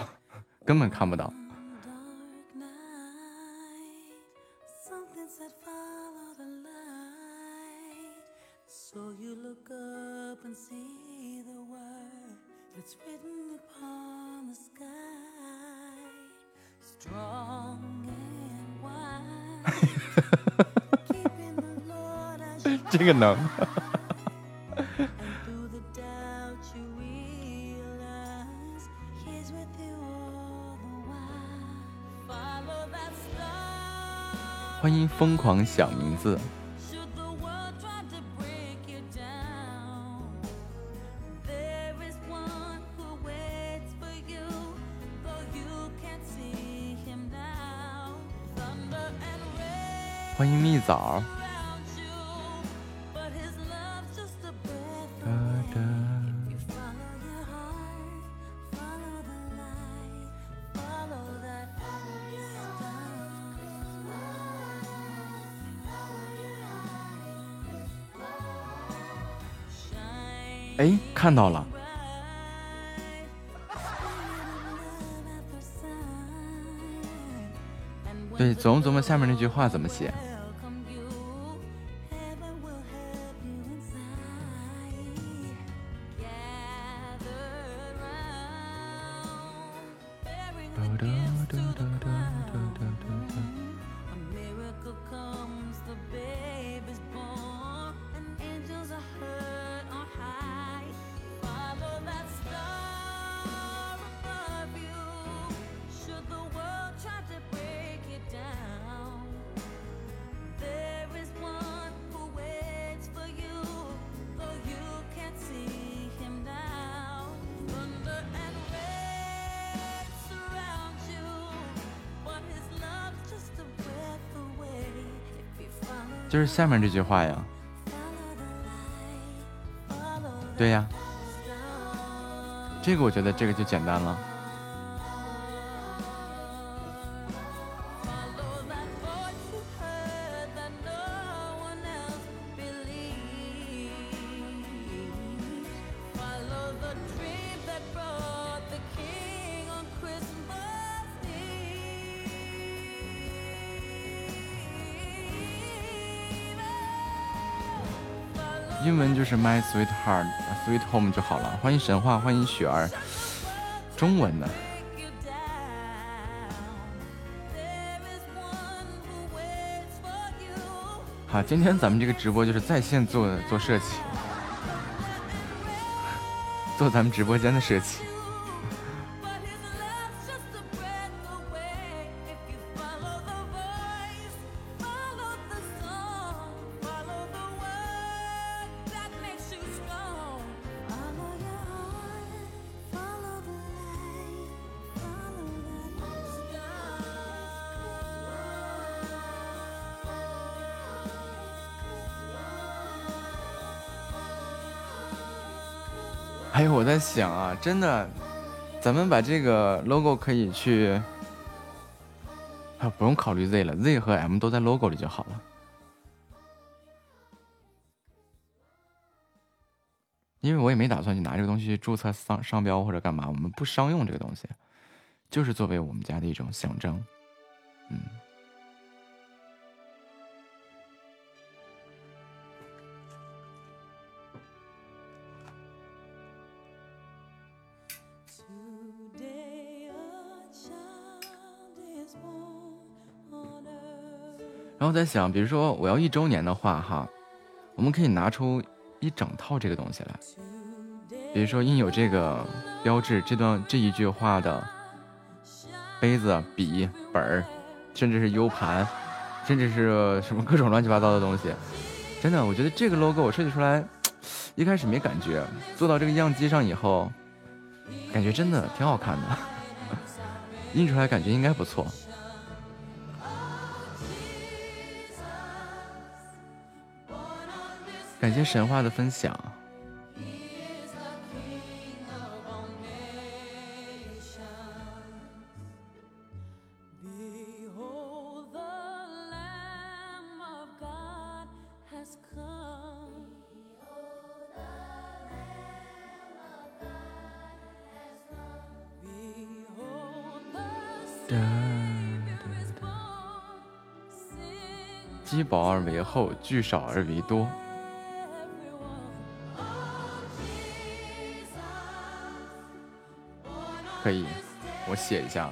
根本看不到。这个能。欢迎疯狂小名字。欢迎蜜枣。看到了，对，琢磨琢磨下面那句话怎么写。就是下面这句话呀。对呀。这个我觉得这个就简单了。sweetheart sweet home 就好了。欢迎神话欢迎雪儿。中文的好今天咱们这个直播就是在线做做设计做咱们直播间的设计。真的，咱们把这个 logo 可以去，啊，不用考虑 Z 了，Z 和 M 都在 logo 里就好了。因为我也没打算去拿这个东西去注册商商标或者干嘛，我们不商用这个东西，就是作为我们家的一种象征。在想，比如说我要一周年的话，哈，我们可以拿出一整套这个东西来，比如说印有这个标志这段这一句话的杯子、笔、本儿，甚至是 U 盘，甚至是什么各种乱七八糟的东西。真的，我觉得这个 logo 我设计出来，一开始没感觉，做到这个样机上以后，感觉真的挺好看的，印出来感觉应该不错。谢神话的分享。积薄而为厚，聚少而为多。可以我写一下。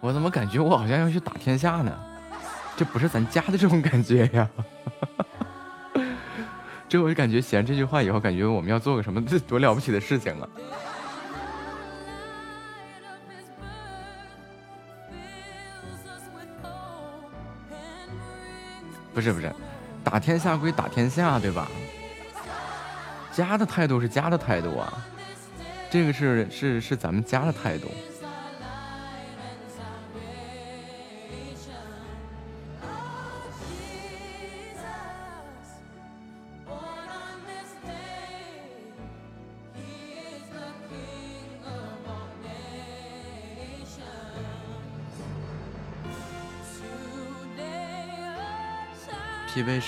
我怎么感觉我好像要去打天下呢？这不是咱家的这种感觉呀。这我就感觉写完这句话以后，感觉我们要做个什么 *laughs* 多了不起的事情啊！不是不是，打天下归打天下，对吧？家的态度是家的态度啊，这个是是是咱们家的态度。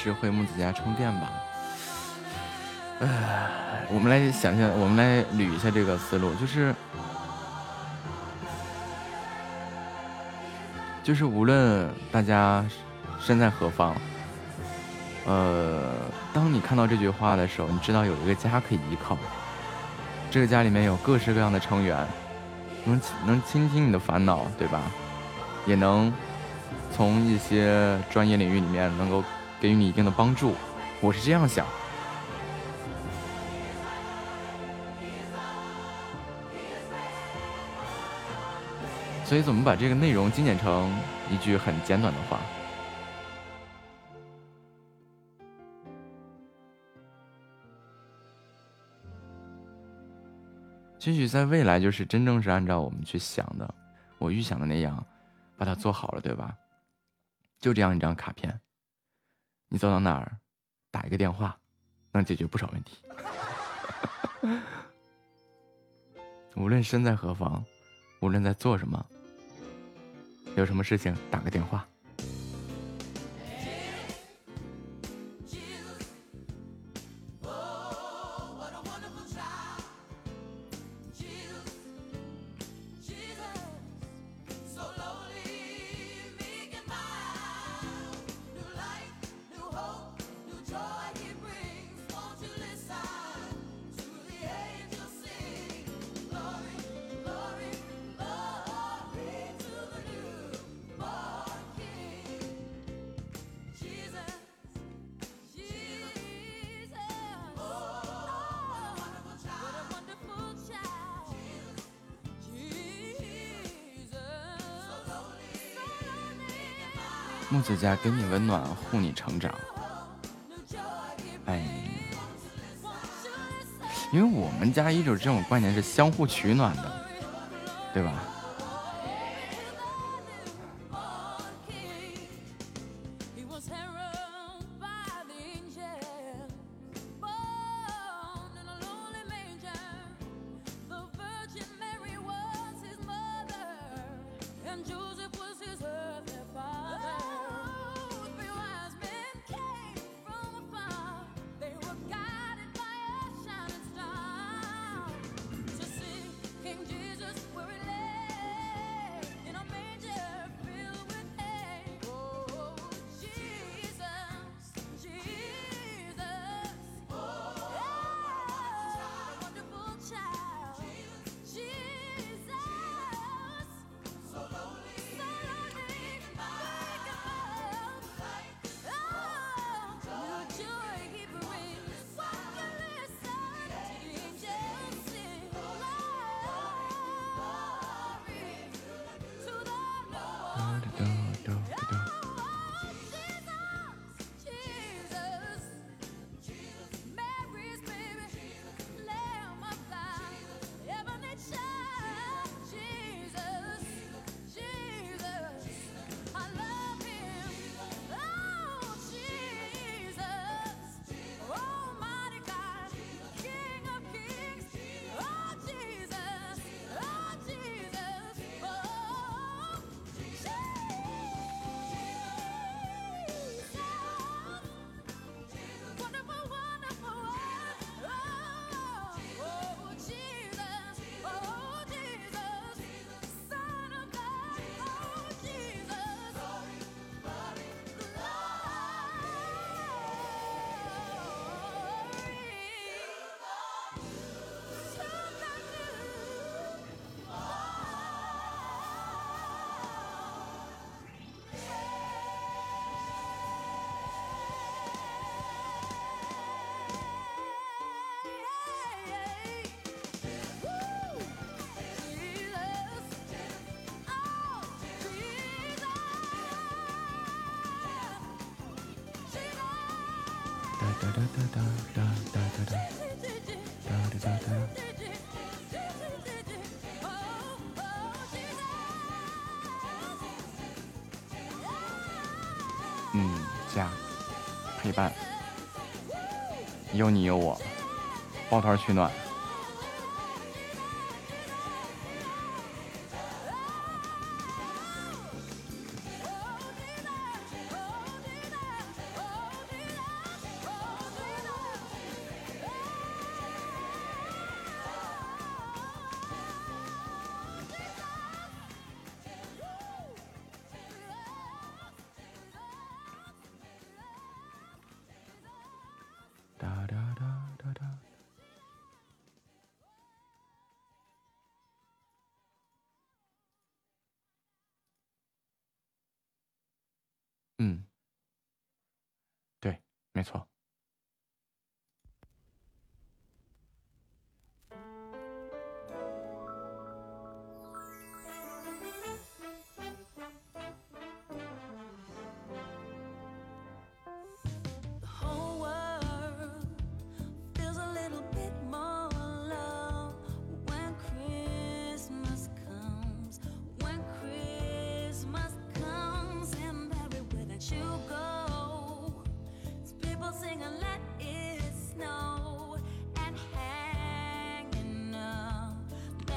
Child 疲惫时回木子家充电吧。唉，我们来想想，我们来捋一下这个思路，就是就是无论大家身在何方，呃，当你看到这句话的时候，你知道有一个家可以依靠，这个家里面有各式各样的成员，能能倾听你的烦恼，对吧？也能从一些专业领域里面能够给予你一定的帮助，我是这样想。所以，怎么把这个内容精简成一句很简短的话？兴许在未来，就是真正是按照我们去想的，我预想的那样，把它做好了，对吧？就这样一张卡片，你走到哪儿，打一个电话，能解决不少问题。*laughs* 无论身在何方，无论在做什么，有什么事情打个电话。给你温暖，护你成长。哎，因为我们家一直这种观念是相互取暖的，对吧？有你有我，抱团取暖。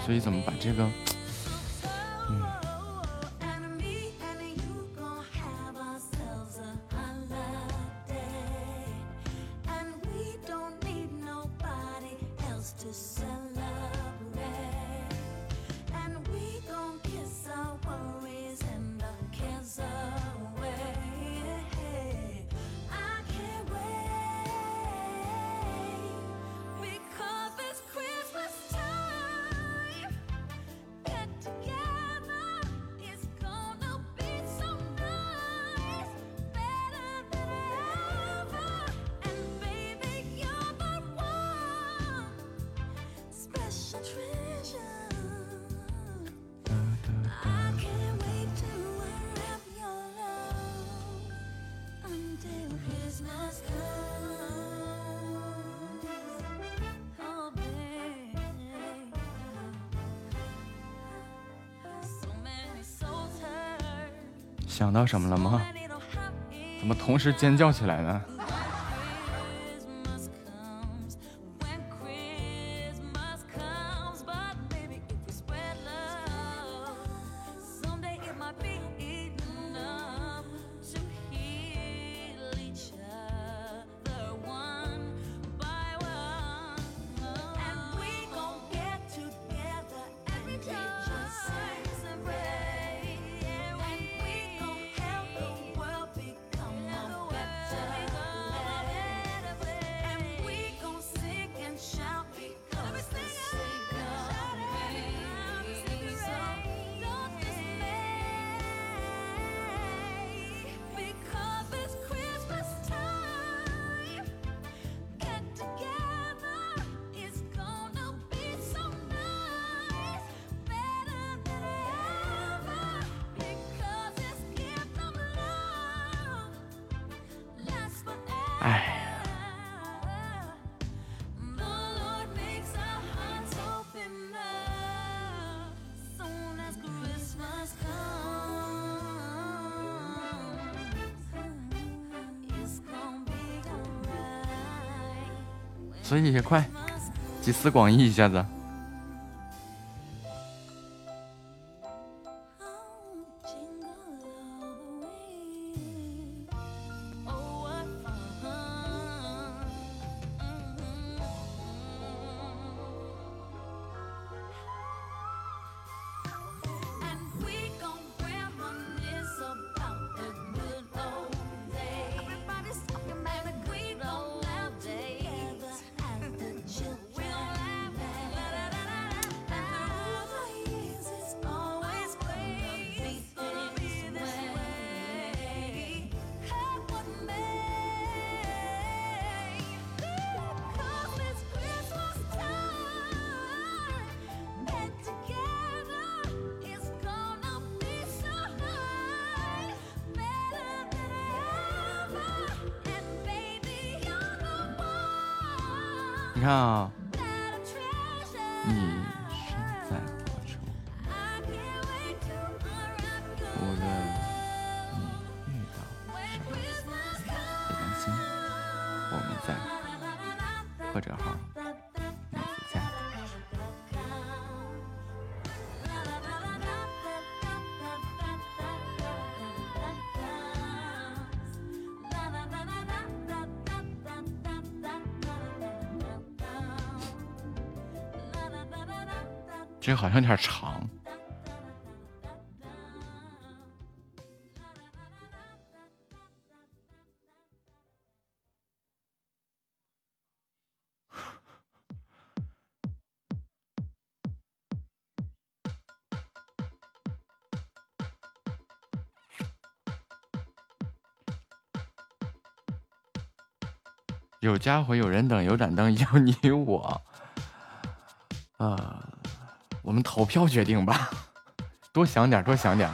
所以怎么把这个，到什么了吗？怎么同时尖叫起来呢？所以也快集思广益一下子。这好像有点长。有家回有人等有盏灯有你有我。我们投票决定吧。*laughs* 多想点多想点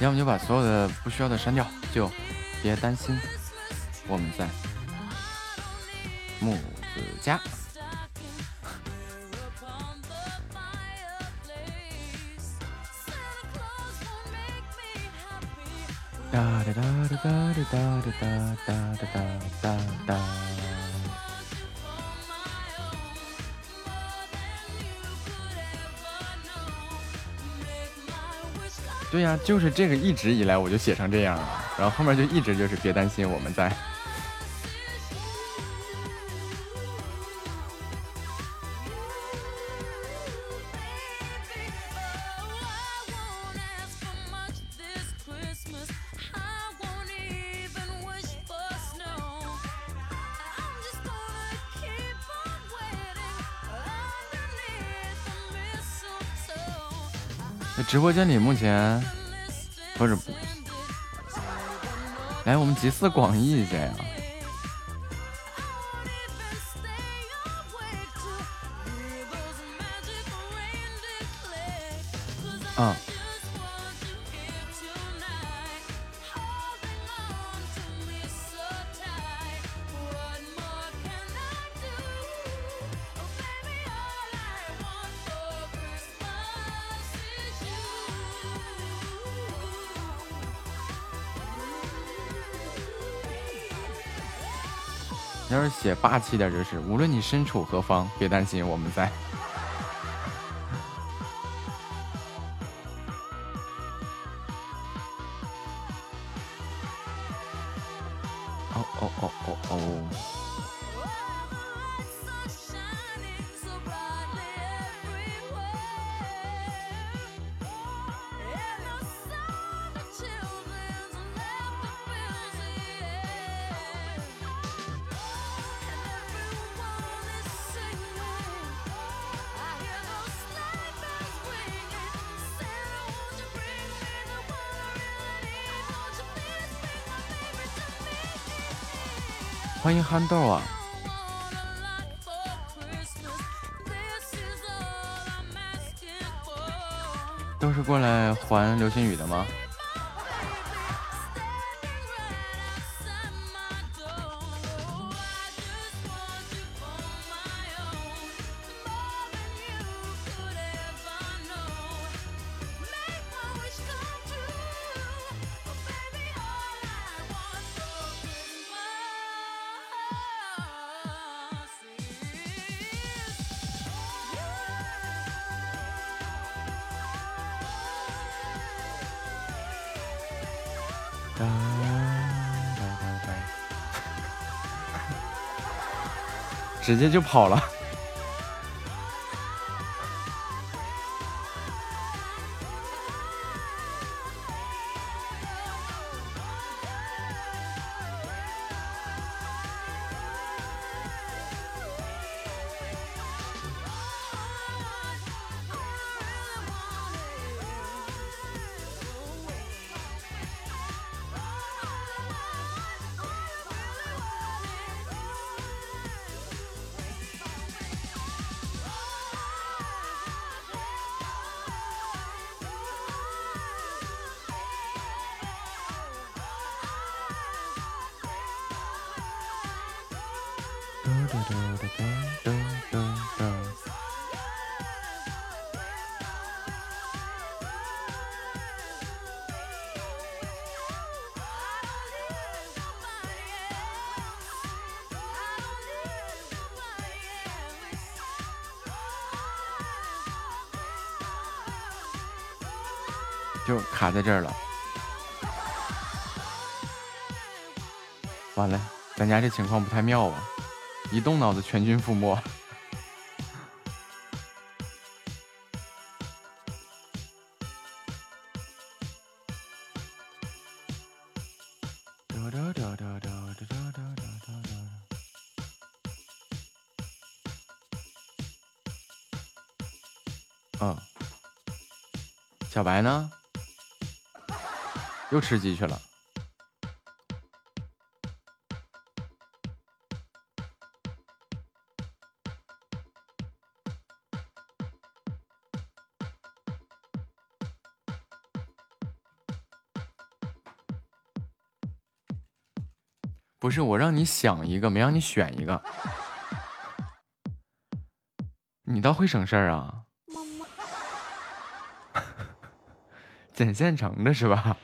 要么就把所有的不需要的删掉，就别担心，我们在木子家。哒哒哒哒哒哒哒哒哒哒哒哒。对呀、就是这个一直以来我就写成这样了，然后后面就一直就是别担心，我们在。直播间里目前不是不，来我们集思广益一下呀。霸气点，就是无论你身处何方，别担心，我们在。到啊。直接就跑了。还在这儿了，完了，咱家这情况不太妙啊！一动脑子全军覆没。又吃鸡去了。不是我让你想一个，没让你选一个。你倒会省事儿啊！捡现成的是吧？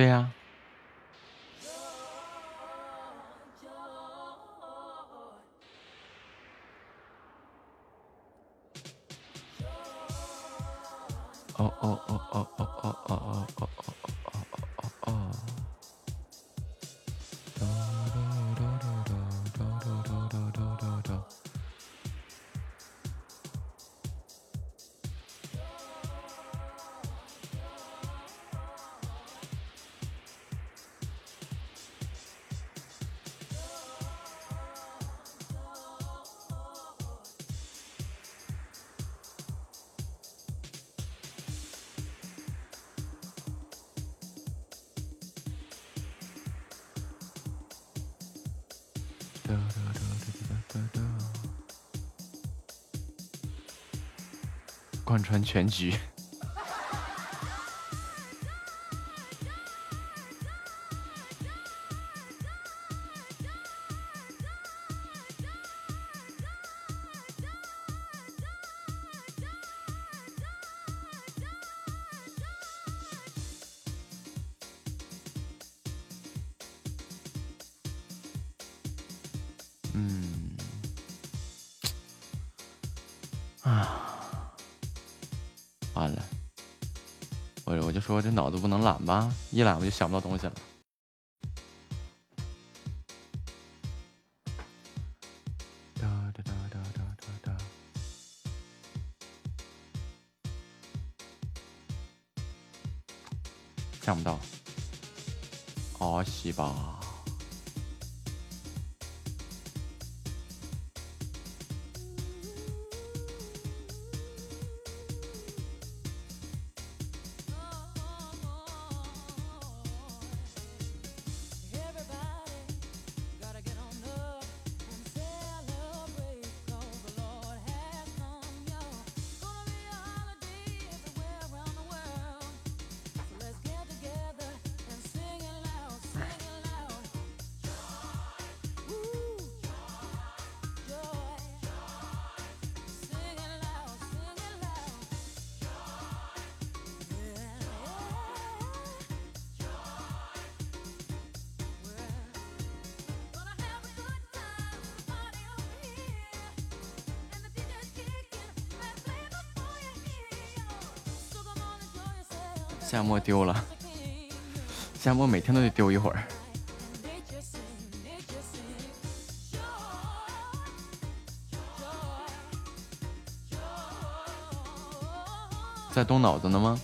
对啊，穿全局。脑子不能懒吧，一懒我就想不到东西了。天都得丢一会儿。在动脑子呢吗？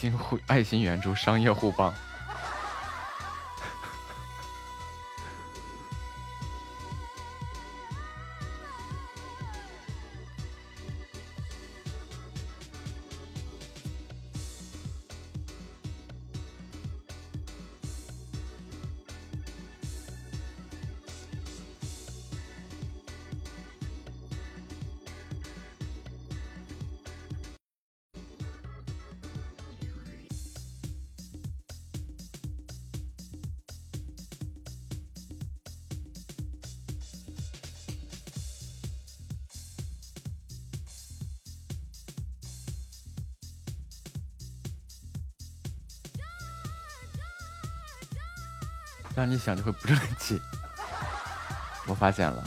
心互爱心援助，商业互帮。让你想就会不争气。我发现了。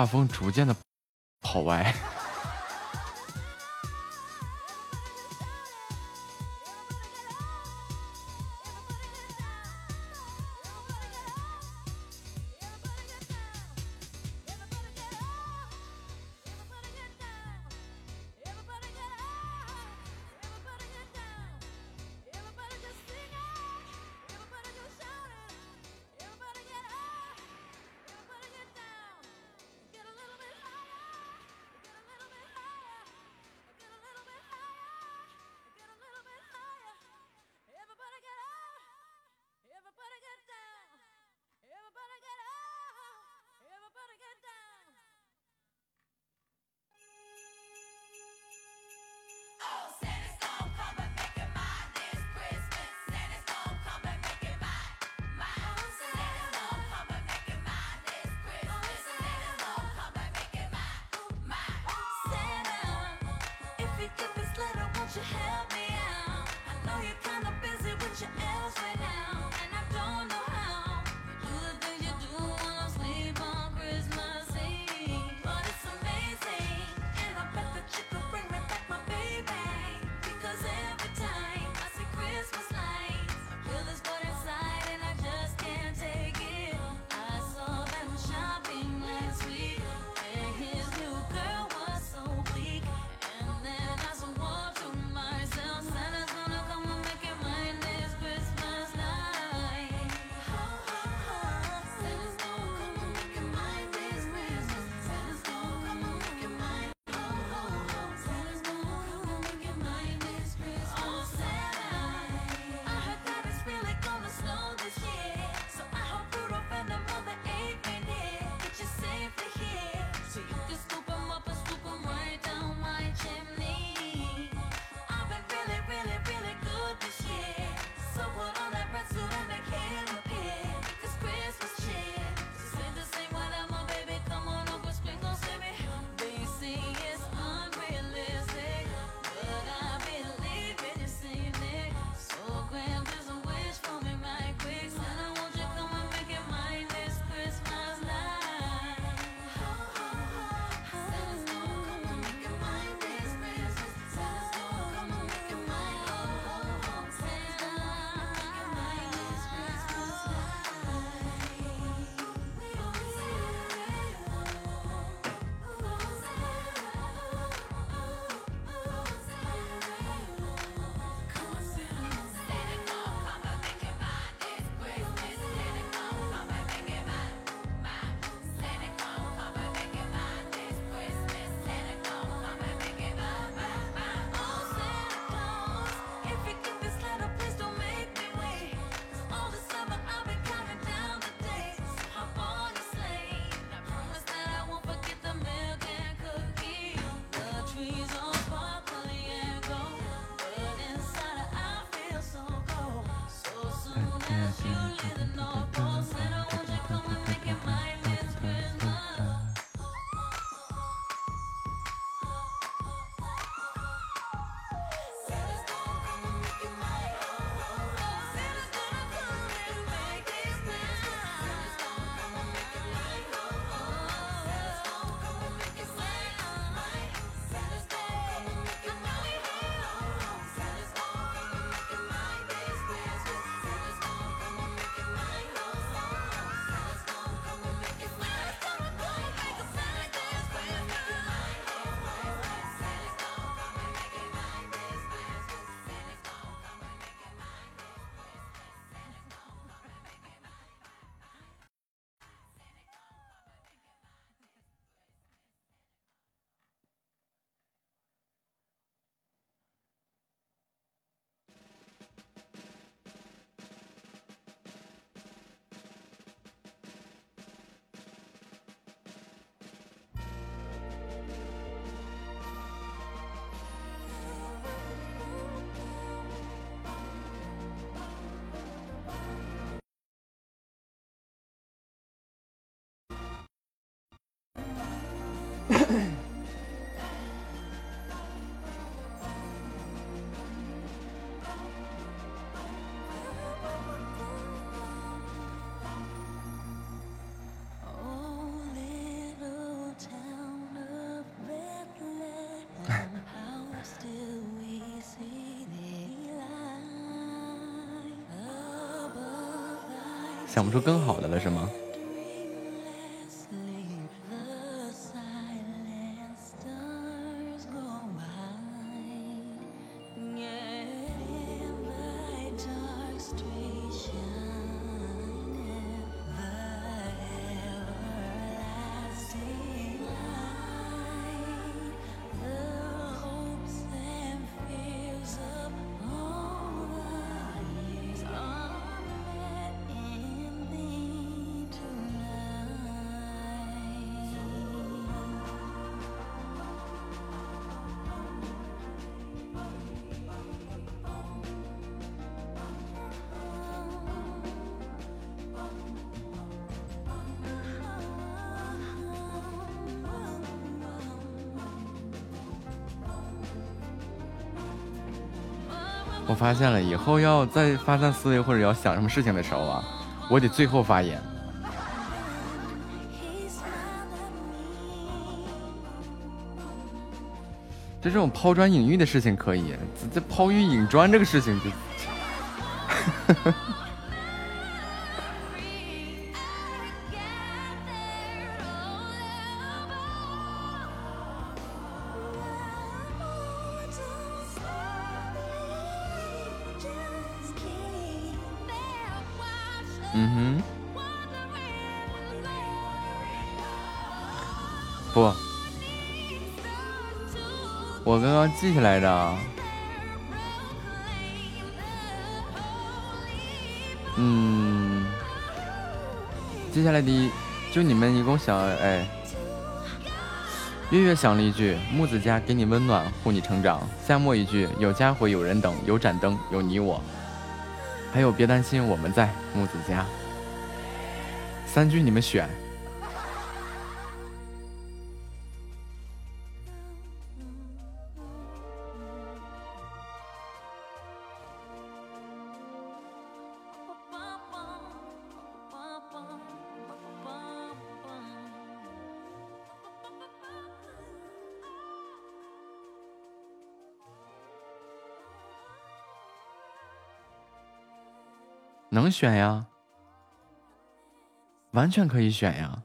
画风逐渐的跑歪。想不出更好的了是吗？发现了，以后要再发散思维或者要想什么事情的时候啊，我得最后发言。就这种抛砖引玉的事情可以，这抛玉引砖这个事情就。记下来着。嗯，接下来的就你们一共想哎，月月想了一句：木子家给你温暖，护你成长。夏末一句：有家会有人等，有盏灯，有你我。还有别担心，我们在木子家。三句你们选。选呀，完全可以选呀。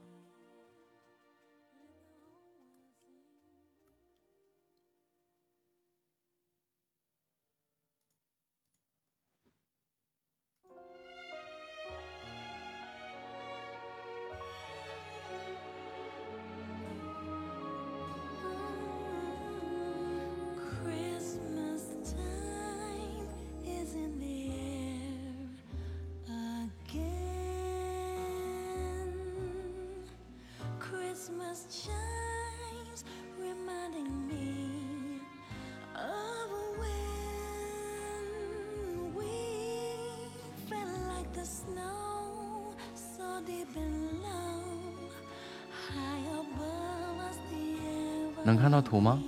苦吗？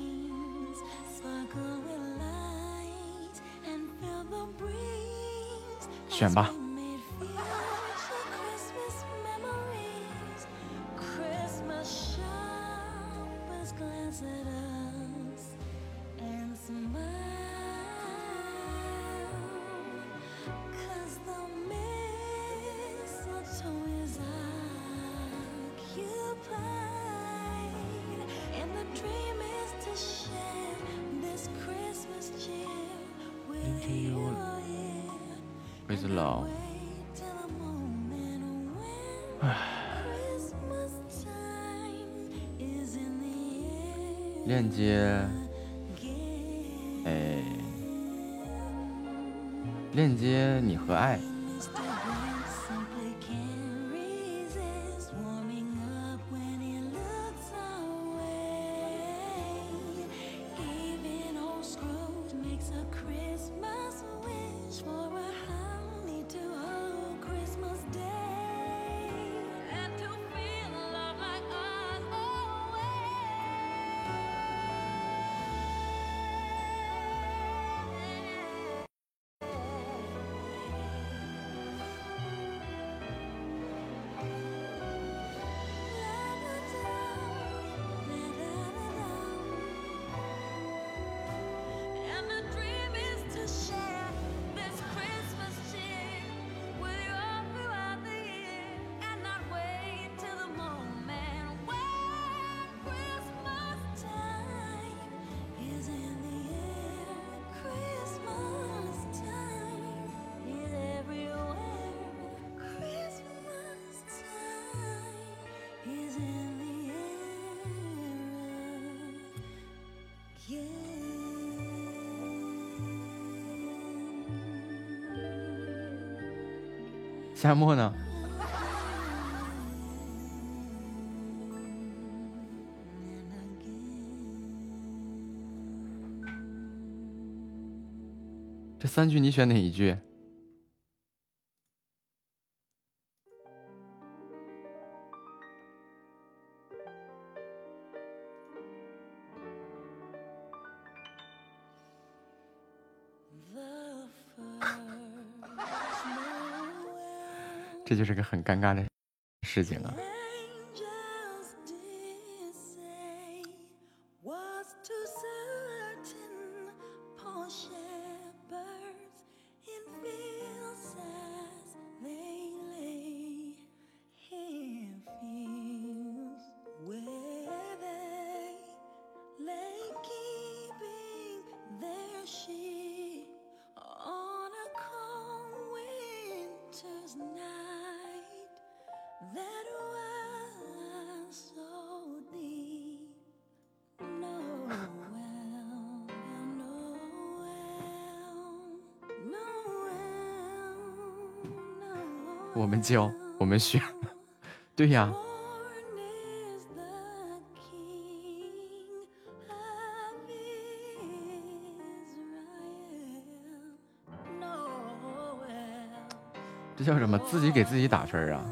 夏末呢？这三句你选哪一句？就是个很尴尬的事情啊！教我们学，*laughs* 对呀，这叫什么？自己给自己打分啊。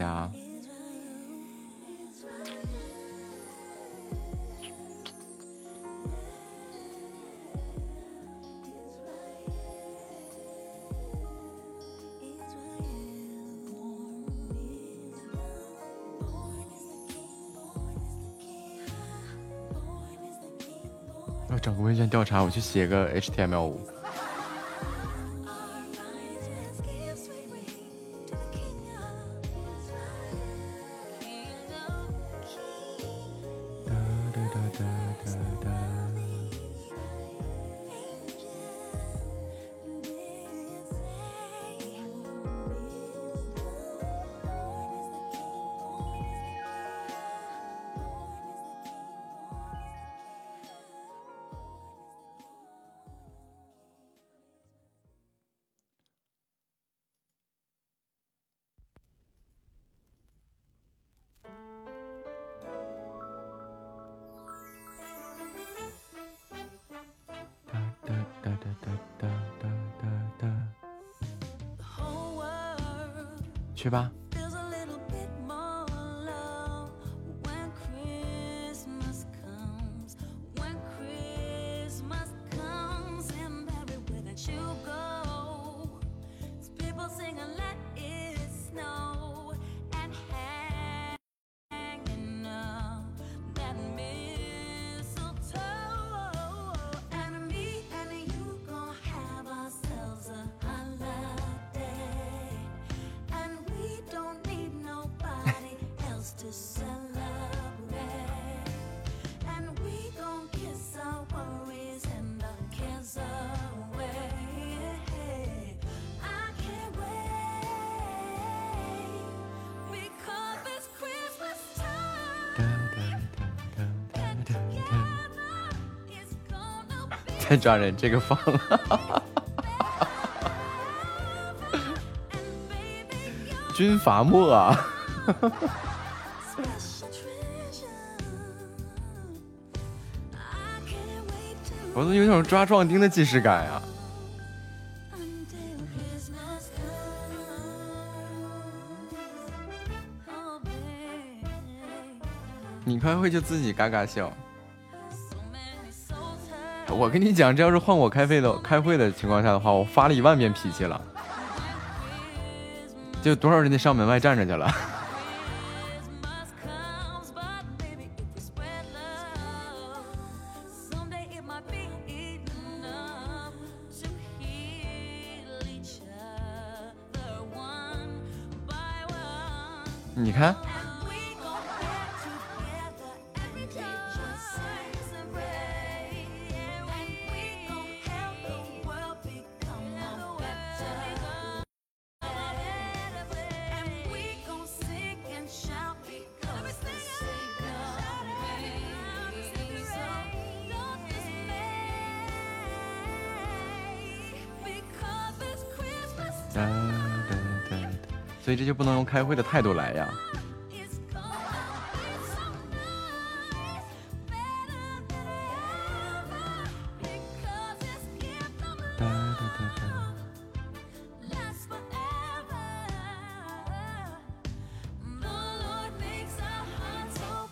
家。要整个问卷调查，我去写个 HTML 五。去吧。抓人，这个放了。*laughs* 军阀末啊！*laughs* 我都有种抓壮丁的既视感呀、啊。你开会就自己嘎嘎笑。我跟你讲这要是换我开会的开会的情况下的话我发了一万遍脾气了。就多少人得上门外站着去了。所以这就不能用开会的态度来呀。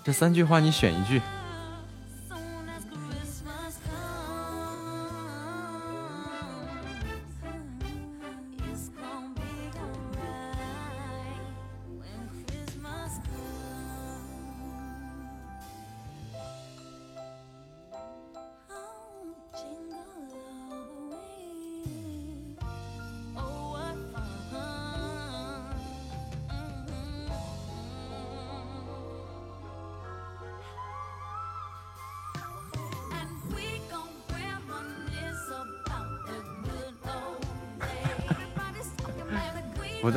这三句话你选一句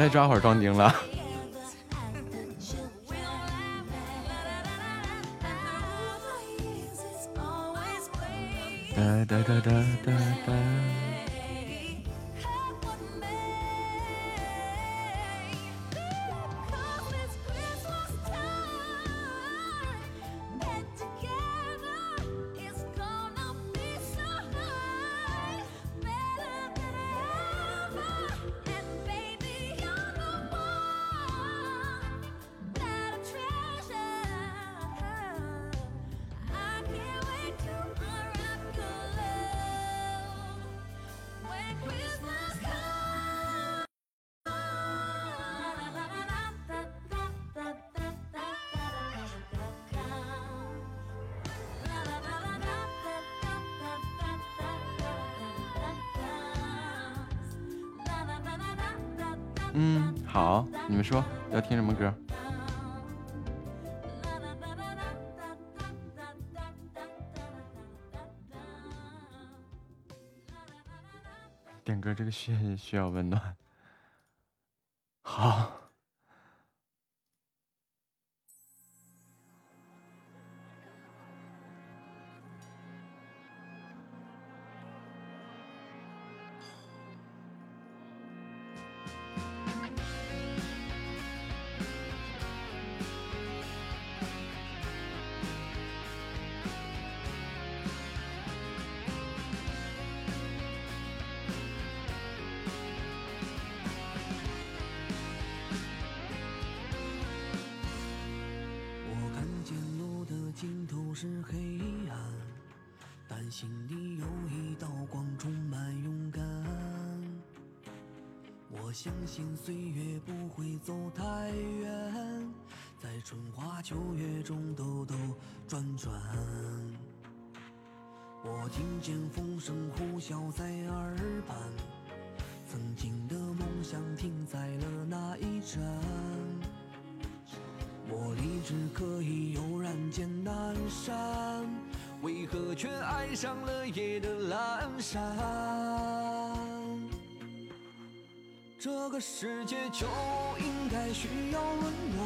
再抓会儿壮丁了。*laughs* 哒哒哒哒哒。确需要温暖。是黑暗，但心里有一道光，充满勇敢。我相信岁月不会走太远，在春花秋月中兜兜转转。我听见风声呼啸在耳畔，曾经的梦想停在了那一站。我立志可以悠然见南山，为何却爱上了夜的阑珊？这个世界就应该需要温暖，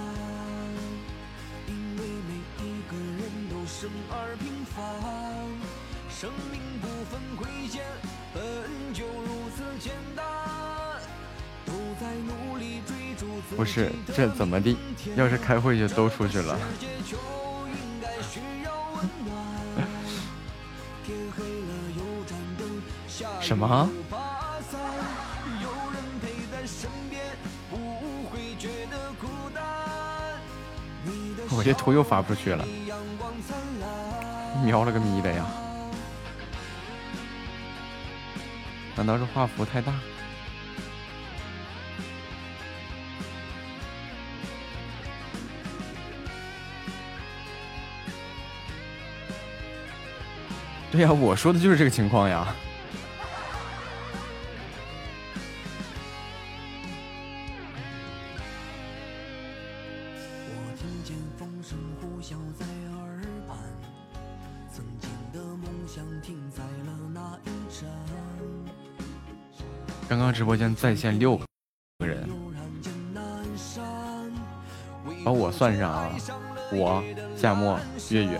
因为每一个人都生而平凡，生命不分贵贱，本就如此简单。都在努力追不是这怎么地？要是开会就都出去了。*laughs* 什么我这图又发不出去了。瞄了个咪的呀！难道是画幅太大？对呀，我说的就是这个情况呀。我听见风声呼啸在耳畔，曾经的梦想停在了那一站。刚刚直播间在线六个人，把我算上啊，我夏末月月，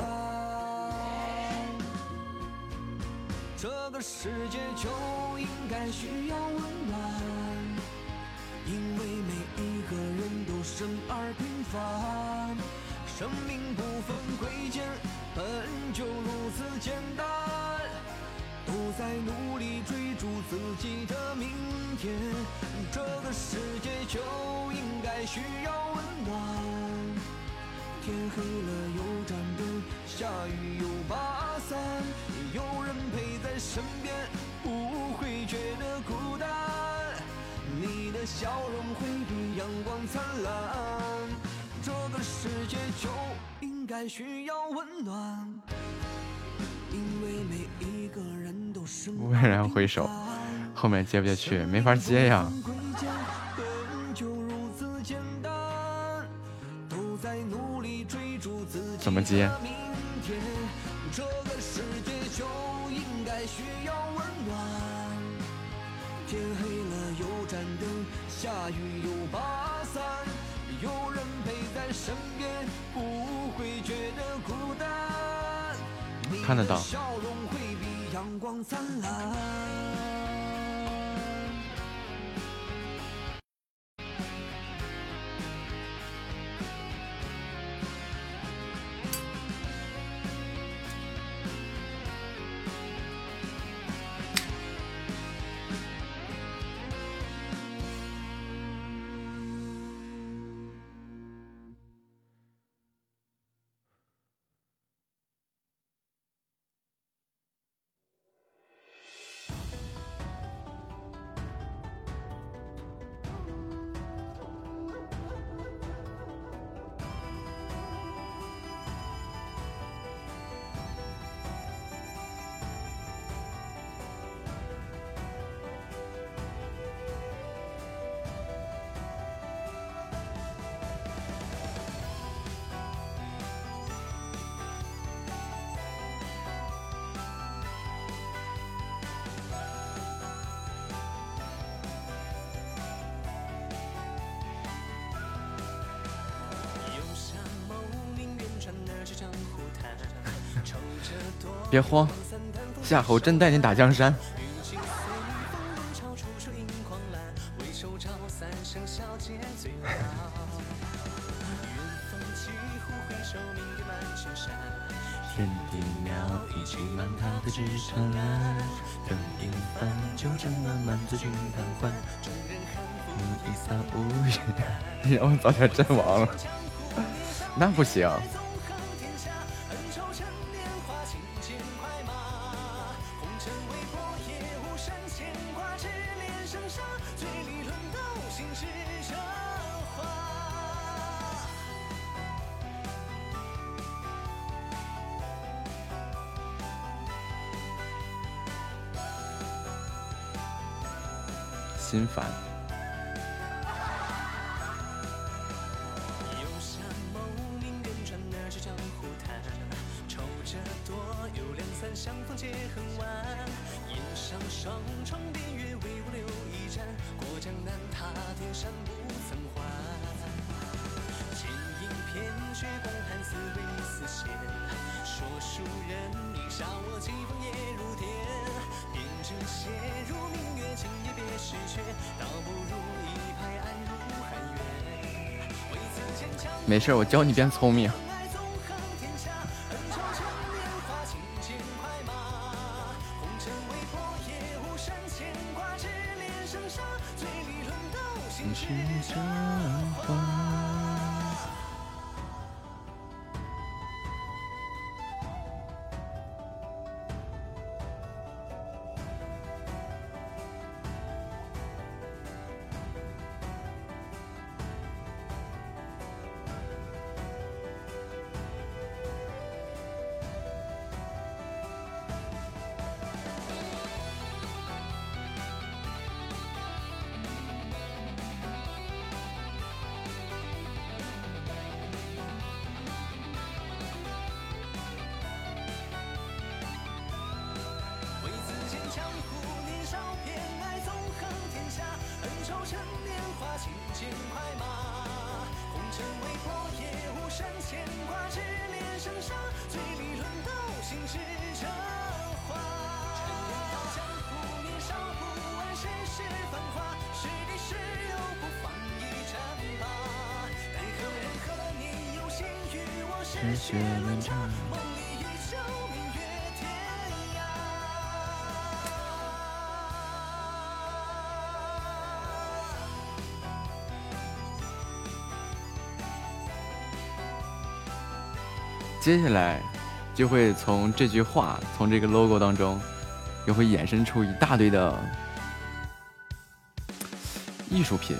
世界就应该需要温暖，因为每一个人都生而平凡，生命不分贵贱，本就如此简单，都在努力追逐自己的明天。这个世界就应该需要温暖。天黑了有盏灯，下雨有把伞，有人陪在身边，不会觉得孤单。你的笑容会比阳光灿烂，这个世界就应该需要温暖，因为每一个人都生忽然回首，后面接不下去，没法接呀。*laughs* 怎么接？看得到。*laughs* 别慌，夏侯真带你打江山。天地庙，一起满他的纸长蓝，等平凡，就这么满贪欢。一扫无语，让我早点阵亡了，那不行。心烦。没事我教你变聪明。接下来就会从这句话，从这个 logo 当中，又会衍生出一大堆的艺术品。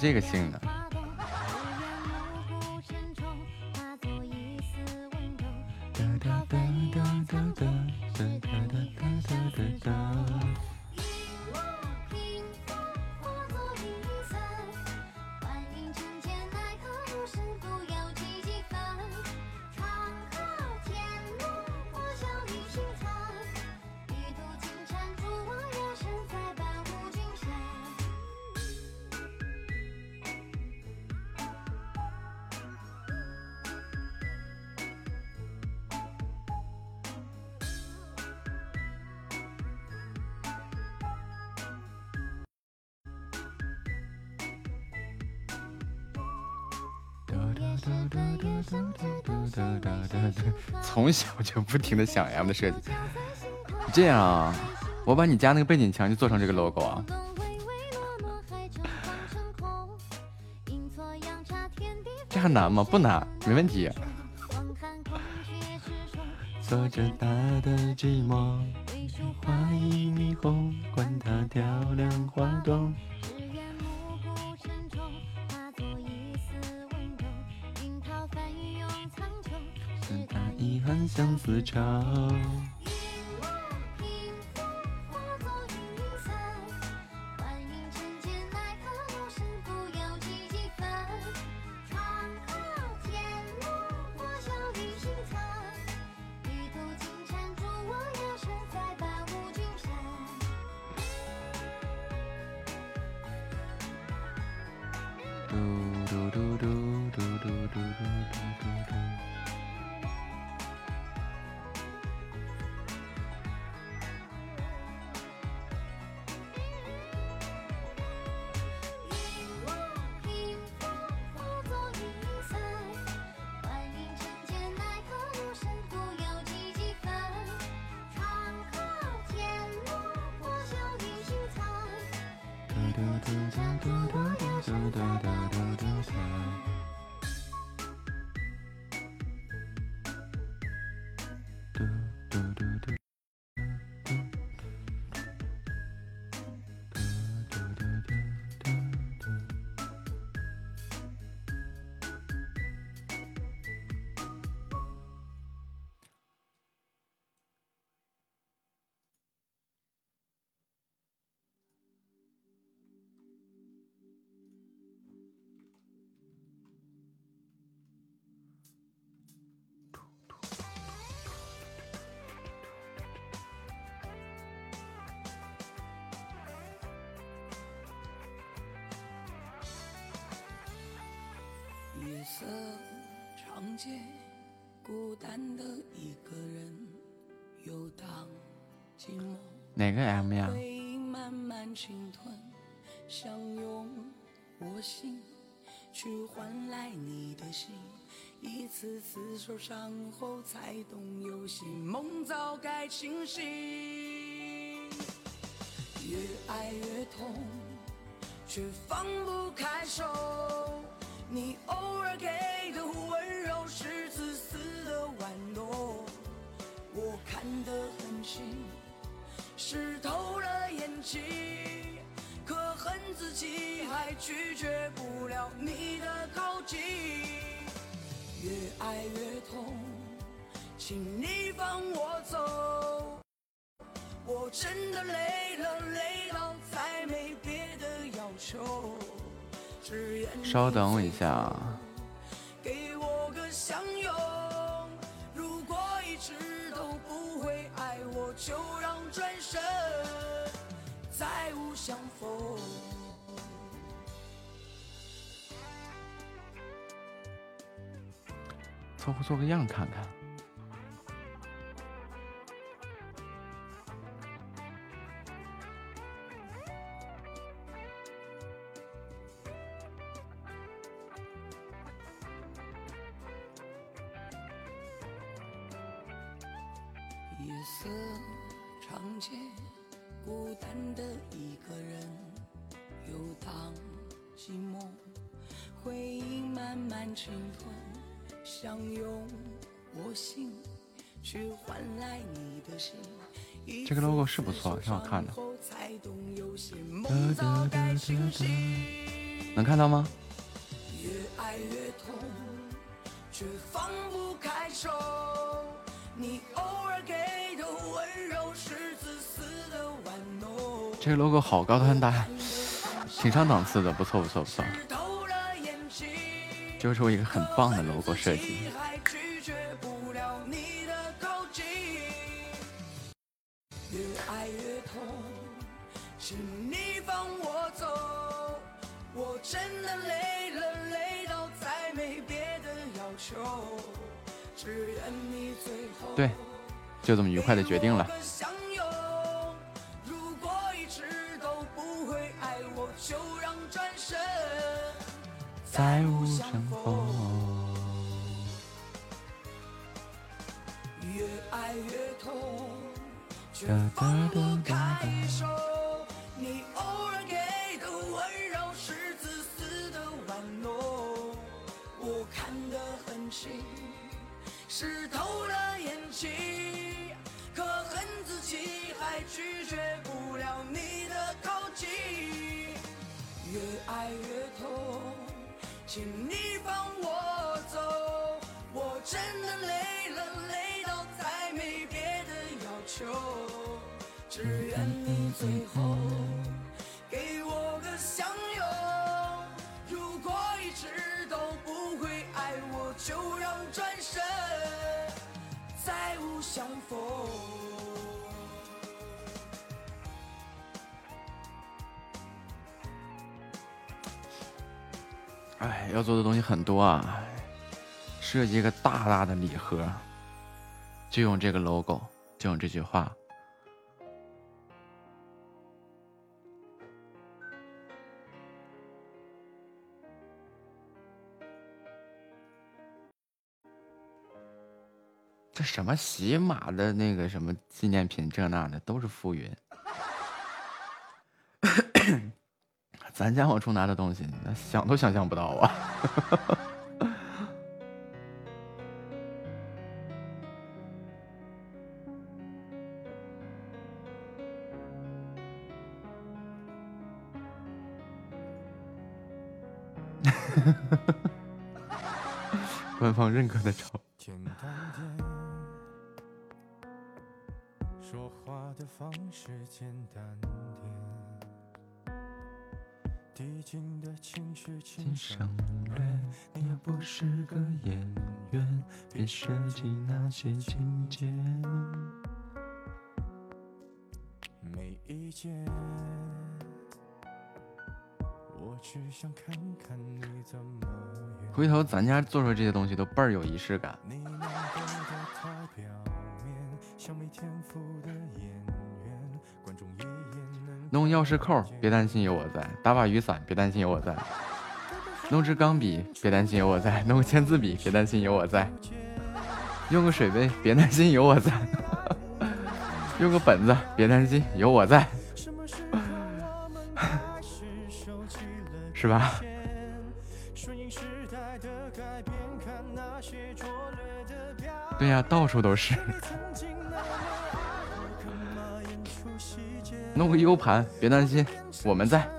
这个性的。从小就不停的想 M 的设计，*laughs* 这样啊，我把你家那个背景墙就做成这个 logo 啊，这还难吗？不难，没问题。*laughs* 潮残。嘟嘟嘟嘟嘟嘟嘟嘟嘟伤后，才懂有些梦早该清醒。越爱越痛，却放不开手。你偶尔给的温柔是自私的玩弄，我看得很清。湿透了眼睛，可恨自己还拒绝不了你的靠近。越爱越痛，请你放我走。我真的累了，累到再没别的要求。只愿你稍等我一下。给我个相拥。如果一直都不会爱我，就让转身再无相逢。凑合做个样看看。错，挺好看的。能看到吗？越爱越痛，却放不开手。你偶尔给的温柔是自私的玩弄，这个 logo 好高端大，挺上档次的，不错不错不错，就是我一个很棒的 logo 设计。真的累了，累到再没别的要求，只愿你最后对，就这么愉快的决定了。如果一直都不会爱我，就让转身再无相逢。越爱越痛，却哒放不哒哒哒开手。心，湿透了眼睛，可恨自己还拒绝不了你的靠近。越爱越痛，请你放我走。我真的累了，累到再没别的要求，只愿你最后就让转身再无相逢。哎，要做的东西很多啊，设计一个大大的礼盒，就用这个 logo，就用这句话。这什么喜马的那个什么纪念品，这那的都是浮云。咱家往出拿的东西，那想都想象不到啊！*laughs* 官方认可的照。的方式简单点，递进的情绪请省略。你也不是个演员，别设计那些情节。没意见，我只想看看你怎么。回头咱家做出这些东西都倍儿有仪式感。弄钥匙扣，别担心有我在；打把雨伞，*laughs* 别担心有我在；弄支钢笔，别担心有我在；弄个签字笔，别担心有我在；用个水杯，别担心有我在；用个本子，别担心有我在，*laughs* 是吧？对呀、到处都是。弄个 U 盘，别担心，我们在。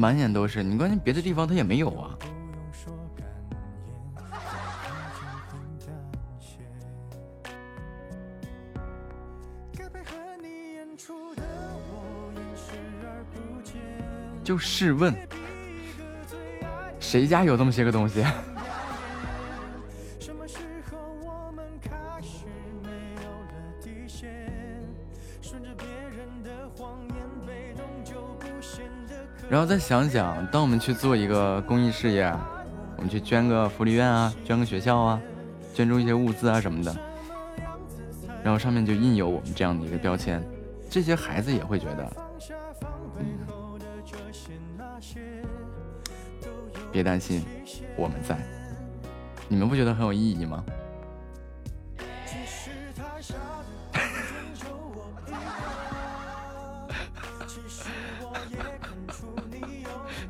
满眼都是，你关键别的地方它也没有啊。就。试问，谁家有这么些个东西？然后再想想，当我们去做一个公益事业，我们去捐个福利院啊，捐个学校啊，捐助一些物资啊什么的，然后上面就印有我们这样的一个标签，这些孩子也会觉得，别担心，我们在。你们不觉得很有意义吗？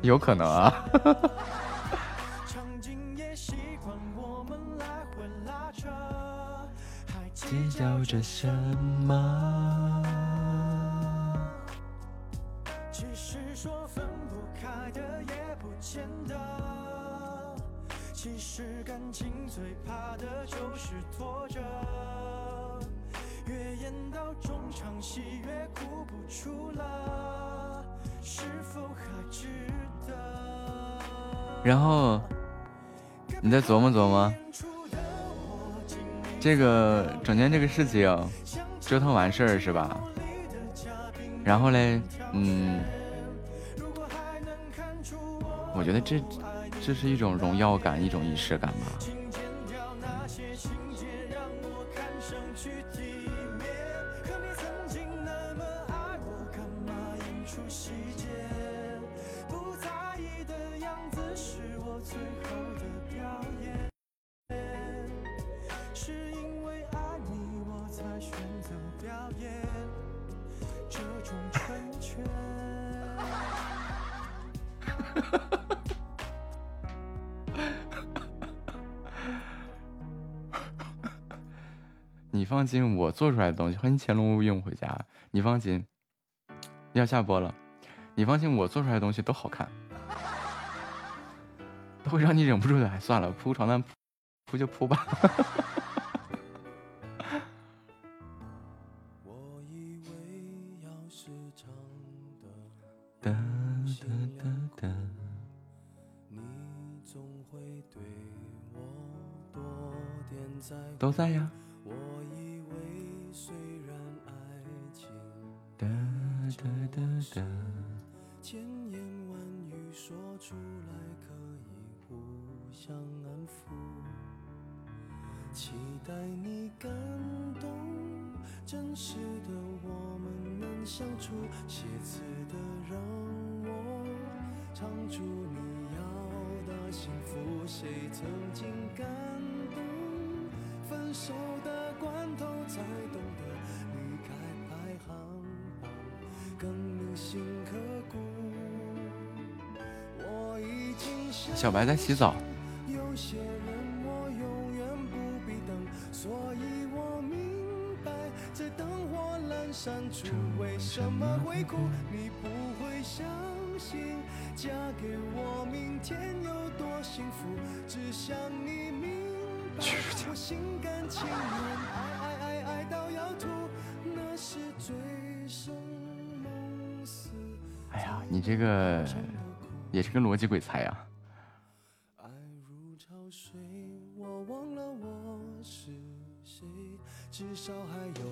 有可能啊。计较着什么？然后你再琢磨琢磨，这个整件这个事情折腾完事儿是吧？然后嘞，嗯，我觉得这这是一种荣耀感，一种仪式感吧。我做出来的东西，欢迎乾隆物运回家。你放心，要下播了。你放心，我做出来的东西都好看，*laughs* 都会让你忍不住的。算了，铺床单铺铺就铺吧。*laughs* 都在呀。期待你感动，真实的我们能相处。写词的让我唱出你要的幸福。谁曾经感动？分手的关头才懂得离开排行榜，更铭心刻骨。我已经想小白在洗澡。有些人灯火阑珊处为什么会哭。你不会相信，嫁给我明天有多幸福，只想你明白，我心甘情愿爱爱爱爱到要吐，那是醉生梦死。哎呀，你这个也是个逻辑鬼才啊！爱如潮水，我忘了我是谁，至少还有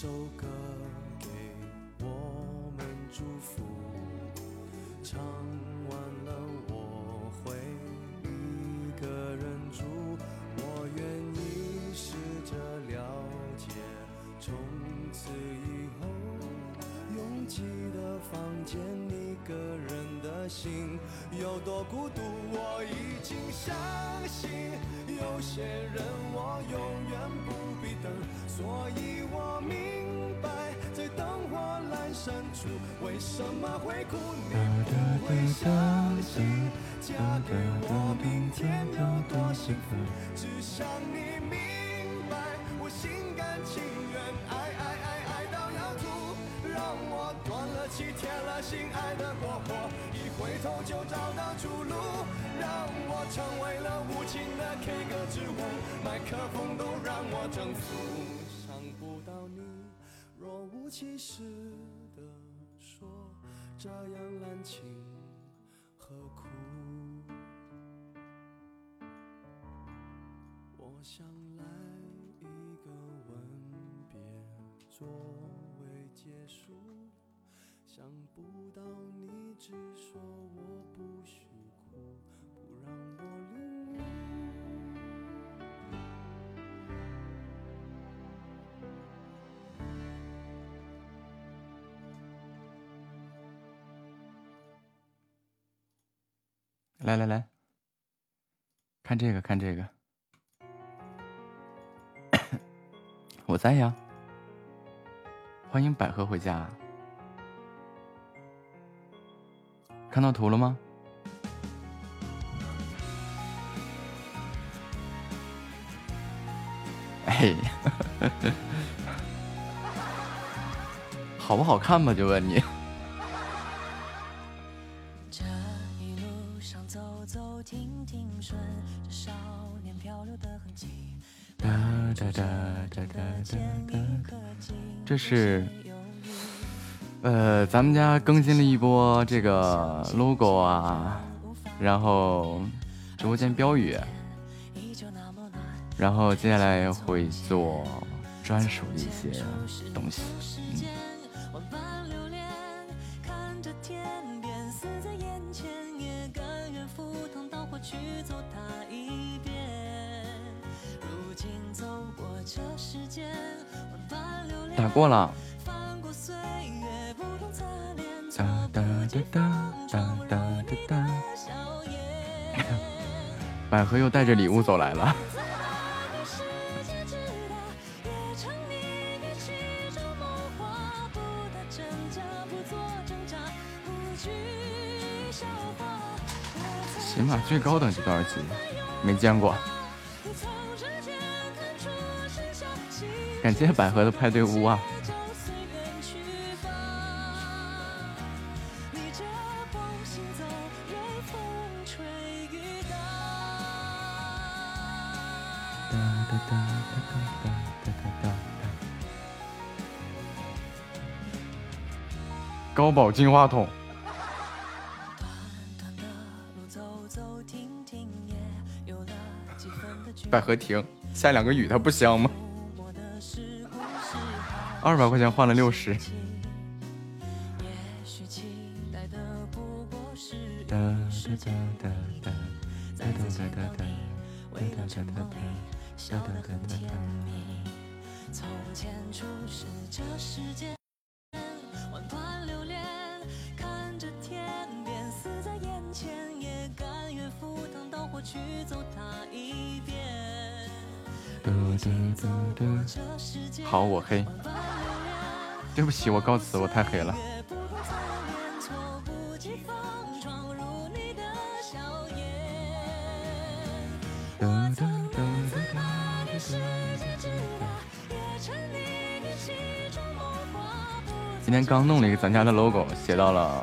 首歌给我们祝福。唱完了我会一个人住，我愿意试着了解，从此以后拥挤的房间，一个人的心有多孤独。我已经相信，有些人我永远不等，所以我明白，在灯火阑珊处为什么会哭。你不会相信，嫁给我明天有多幸福，只想你明白，我心甘情愿爱爱爱爱到要吐，让我断了气，铁了心，爱的过火，回头就找到出路，让我成为了无情的 K 歌之王，麦克风都让我征服，想不到你，若无其事的说，这样滥情何苦？我想来一个吻别作为结束，想不到你只说我不许哭，不让我领悟。来来来，看这个，看这个，*coughs* 我在呀。欢迎百合回家。看到图了吗？哎，*laughs* 好不好看吧？就问你。这是呃，咱们家更新了一波这个 logo 啊，然后直播间标语，然后接下来会做专属的一些东西。时间万般流连，看着天边似在眼前，也甘愿赴汤蹈火去走它一遍。如今走过这世间，万般流连，打过了。哒哒哒哒哒哒。*laughs* 百合又带着礼物走来了。起码最高等级多少级？没见过。感谢百合的派对屋啊！淘宝净化桶，百合亭下两个雨，它不香吗？二百块钱换了六十。沉溺于其中梦话。不今天刚弄了一个咱家的 logo，写到了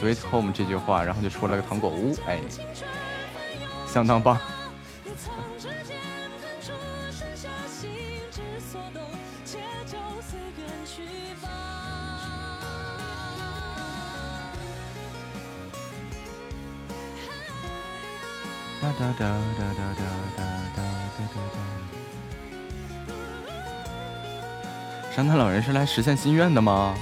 “sweet home” 这句话，然后就出了个糖果屋，哎，相当棒。来实现心愿的吗？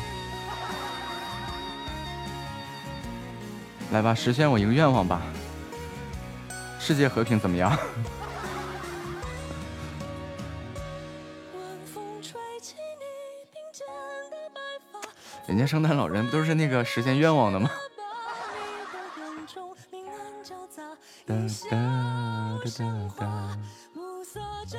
来吧，实现我一个愿望吧。世界和平怎么样？*laughs* 人家圣诞老人不都是那个实现愿望的吗？把你的眼中明暗交杂，哒一笑哒无哒哒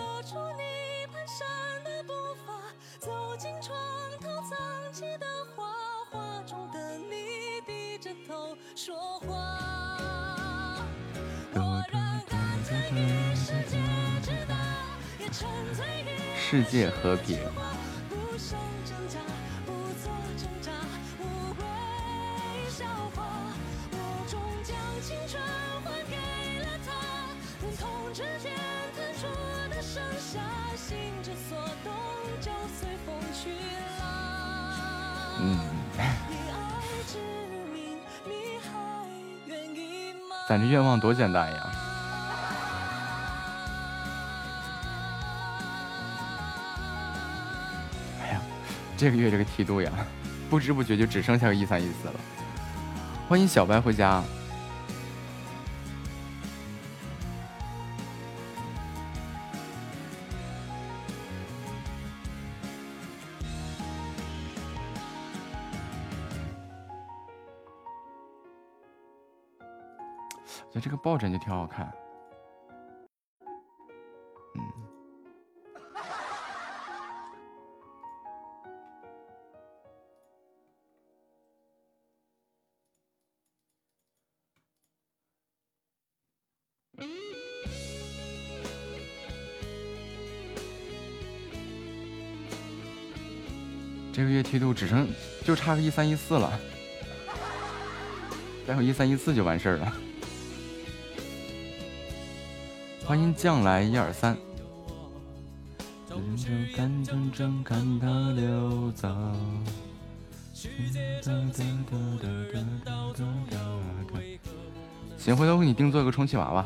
世界和平，不，不做挣扎，无谓笑话。我终将青春还给了她，连同指尖弹出的盛夏，心之所动，就随风去。嗯。以爱之名，你还愿意吗？咱这愿望多简单呀。这个月这个梯度呀，*laughs* 不知不觉就只剩下个一三一四了。欢迎小白回家。这个抱枕就挺好看。梯度只剩就差个一三一四了，待会一三一四就完事儿了。欢迎将来一二三。看真看它溜走。行，回头我给你定做一个充气娃娃。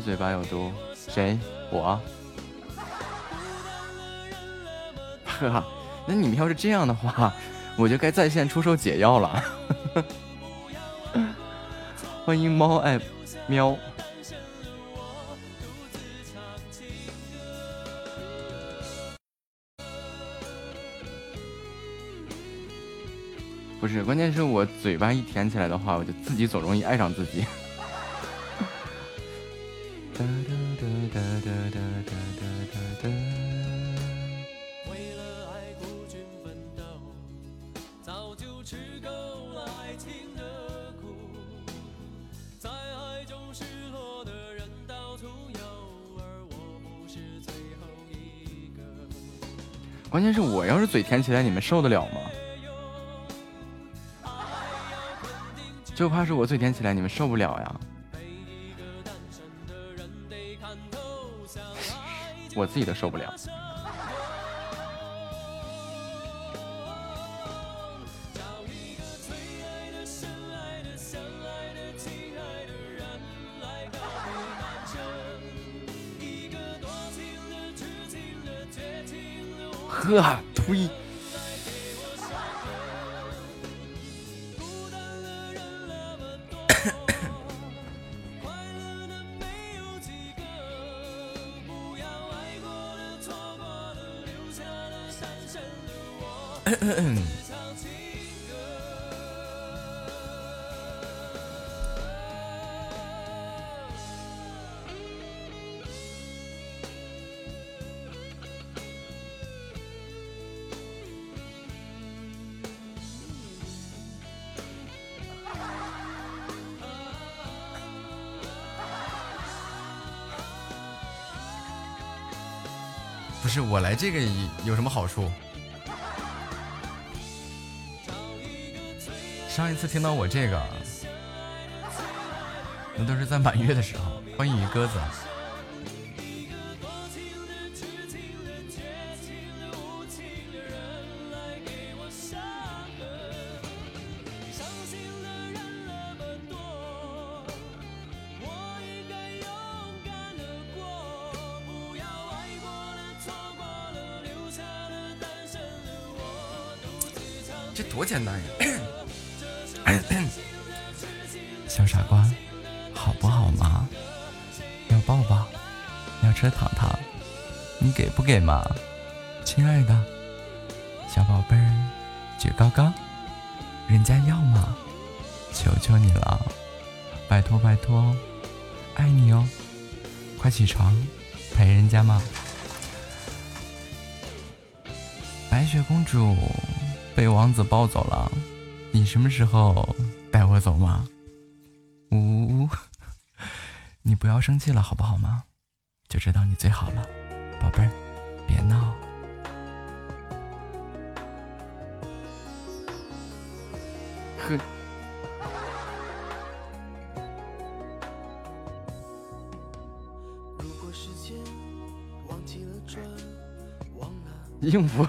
嘴巴有毒，谁？我。呵哈，那你们要是这样的话，我就该在线出售解药了。*laughs* 欢迎猫爱喵。不是，关键是我嘴巴一甜起来的话，我就自己总容易爱上自己。甜起来，你们受得了吗？就怕是我嘴甜起来，你们受不了呀。我自己都受不了。来这个有什么好处？上一次听到我这个，那都是在满月的时候。欢迎鱼鸽子。*coughs* 小傻瓜，好不好嘛？要抱抱，要吃糖糖，你给不给嘛？亲爱的，小宝贝儿，举高高，人家要嘛？求求你了，拜托拜托，爱你哦！快起床，陪人家嘛！白雪公主被王子抱走了，你什么时候带我走吗？呜呜呜、你不要生气了好不好吗？就知道你最好了，宝贝儿，别闹。呵，如果时间忘记了转，忘了应付。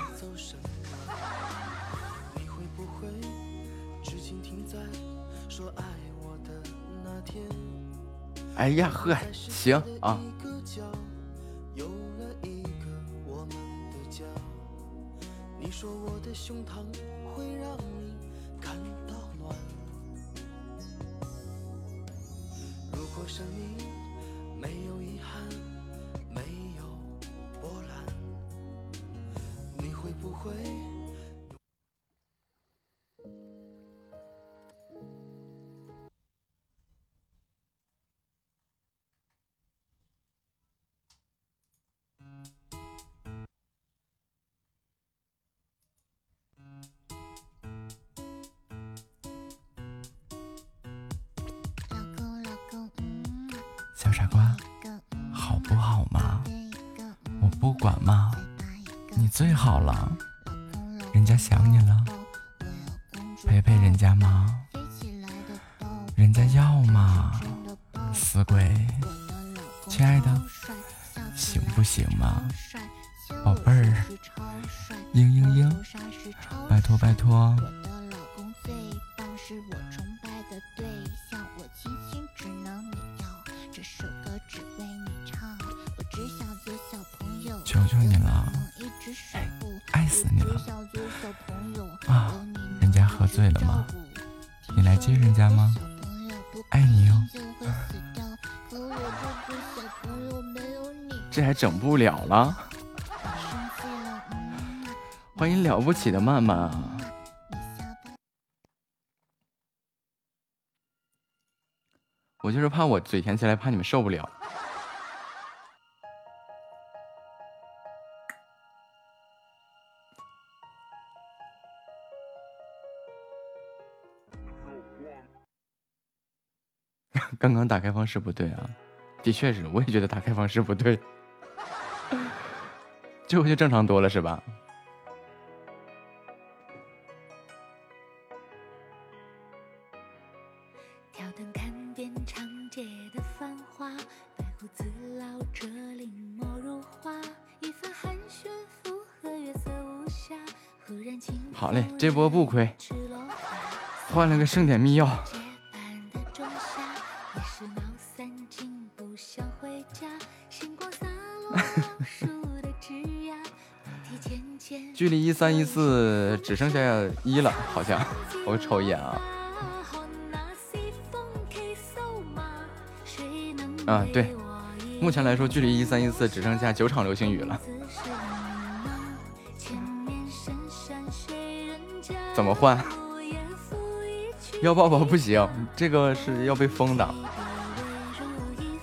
哎呀呵，行啊，了了？欢迎了不起的曼曼啊！我就是怕我嘴甜起来，怕你们受不了。*laughs* 刚刚打开方式不对啊，的确是，我也觉得打开方式不对，这回就正常多了，是吧？好嘞，这波不亏，换了个盛典密钥。距离一三一四只剩下一了，好像 *laughs* 我瞅一眼啊。啊，对，目前来说，距离一三一四只剩下九场流星雨了。怎么换？*laughs* 要抱抱不行，这个是要被封的。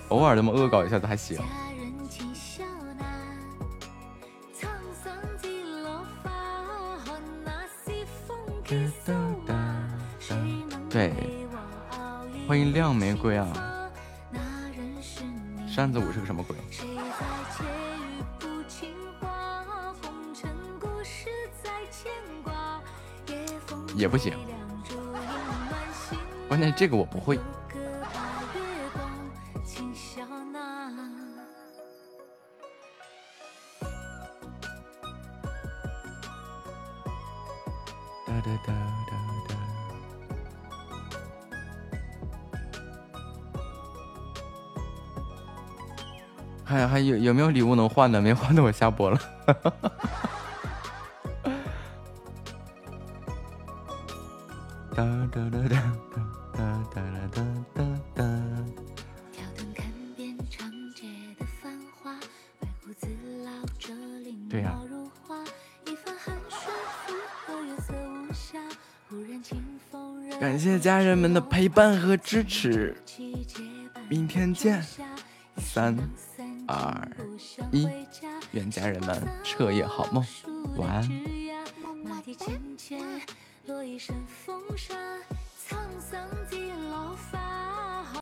偶尔这么恶搞一下子还行。亮玫瑰啊！扇子舞是个什么鬼？也不行，关键这个我不会。有有没有礼物能换的？没换的我下播了。哒哒哒哒哒哒哒哒哒哒。挑灯看遍长街的繁华，白胡子老者临对呀摹如画，一番寒暄附和月色无暇。忽然清风惹感谢家人们的陪伴和支持，明天见。三二一，愿家人们彻夜好梦，晚安。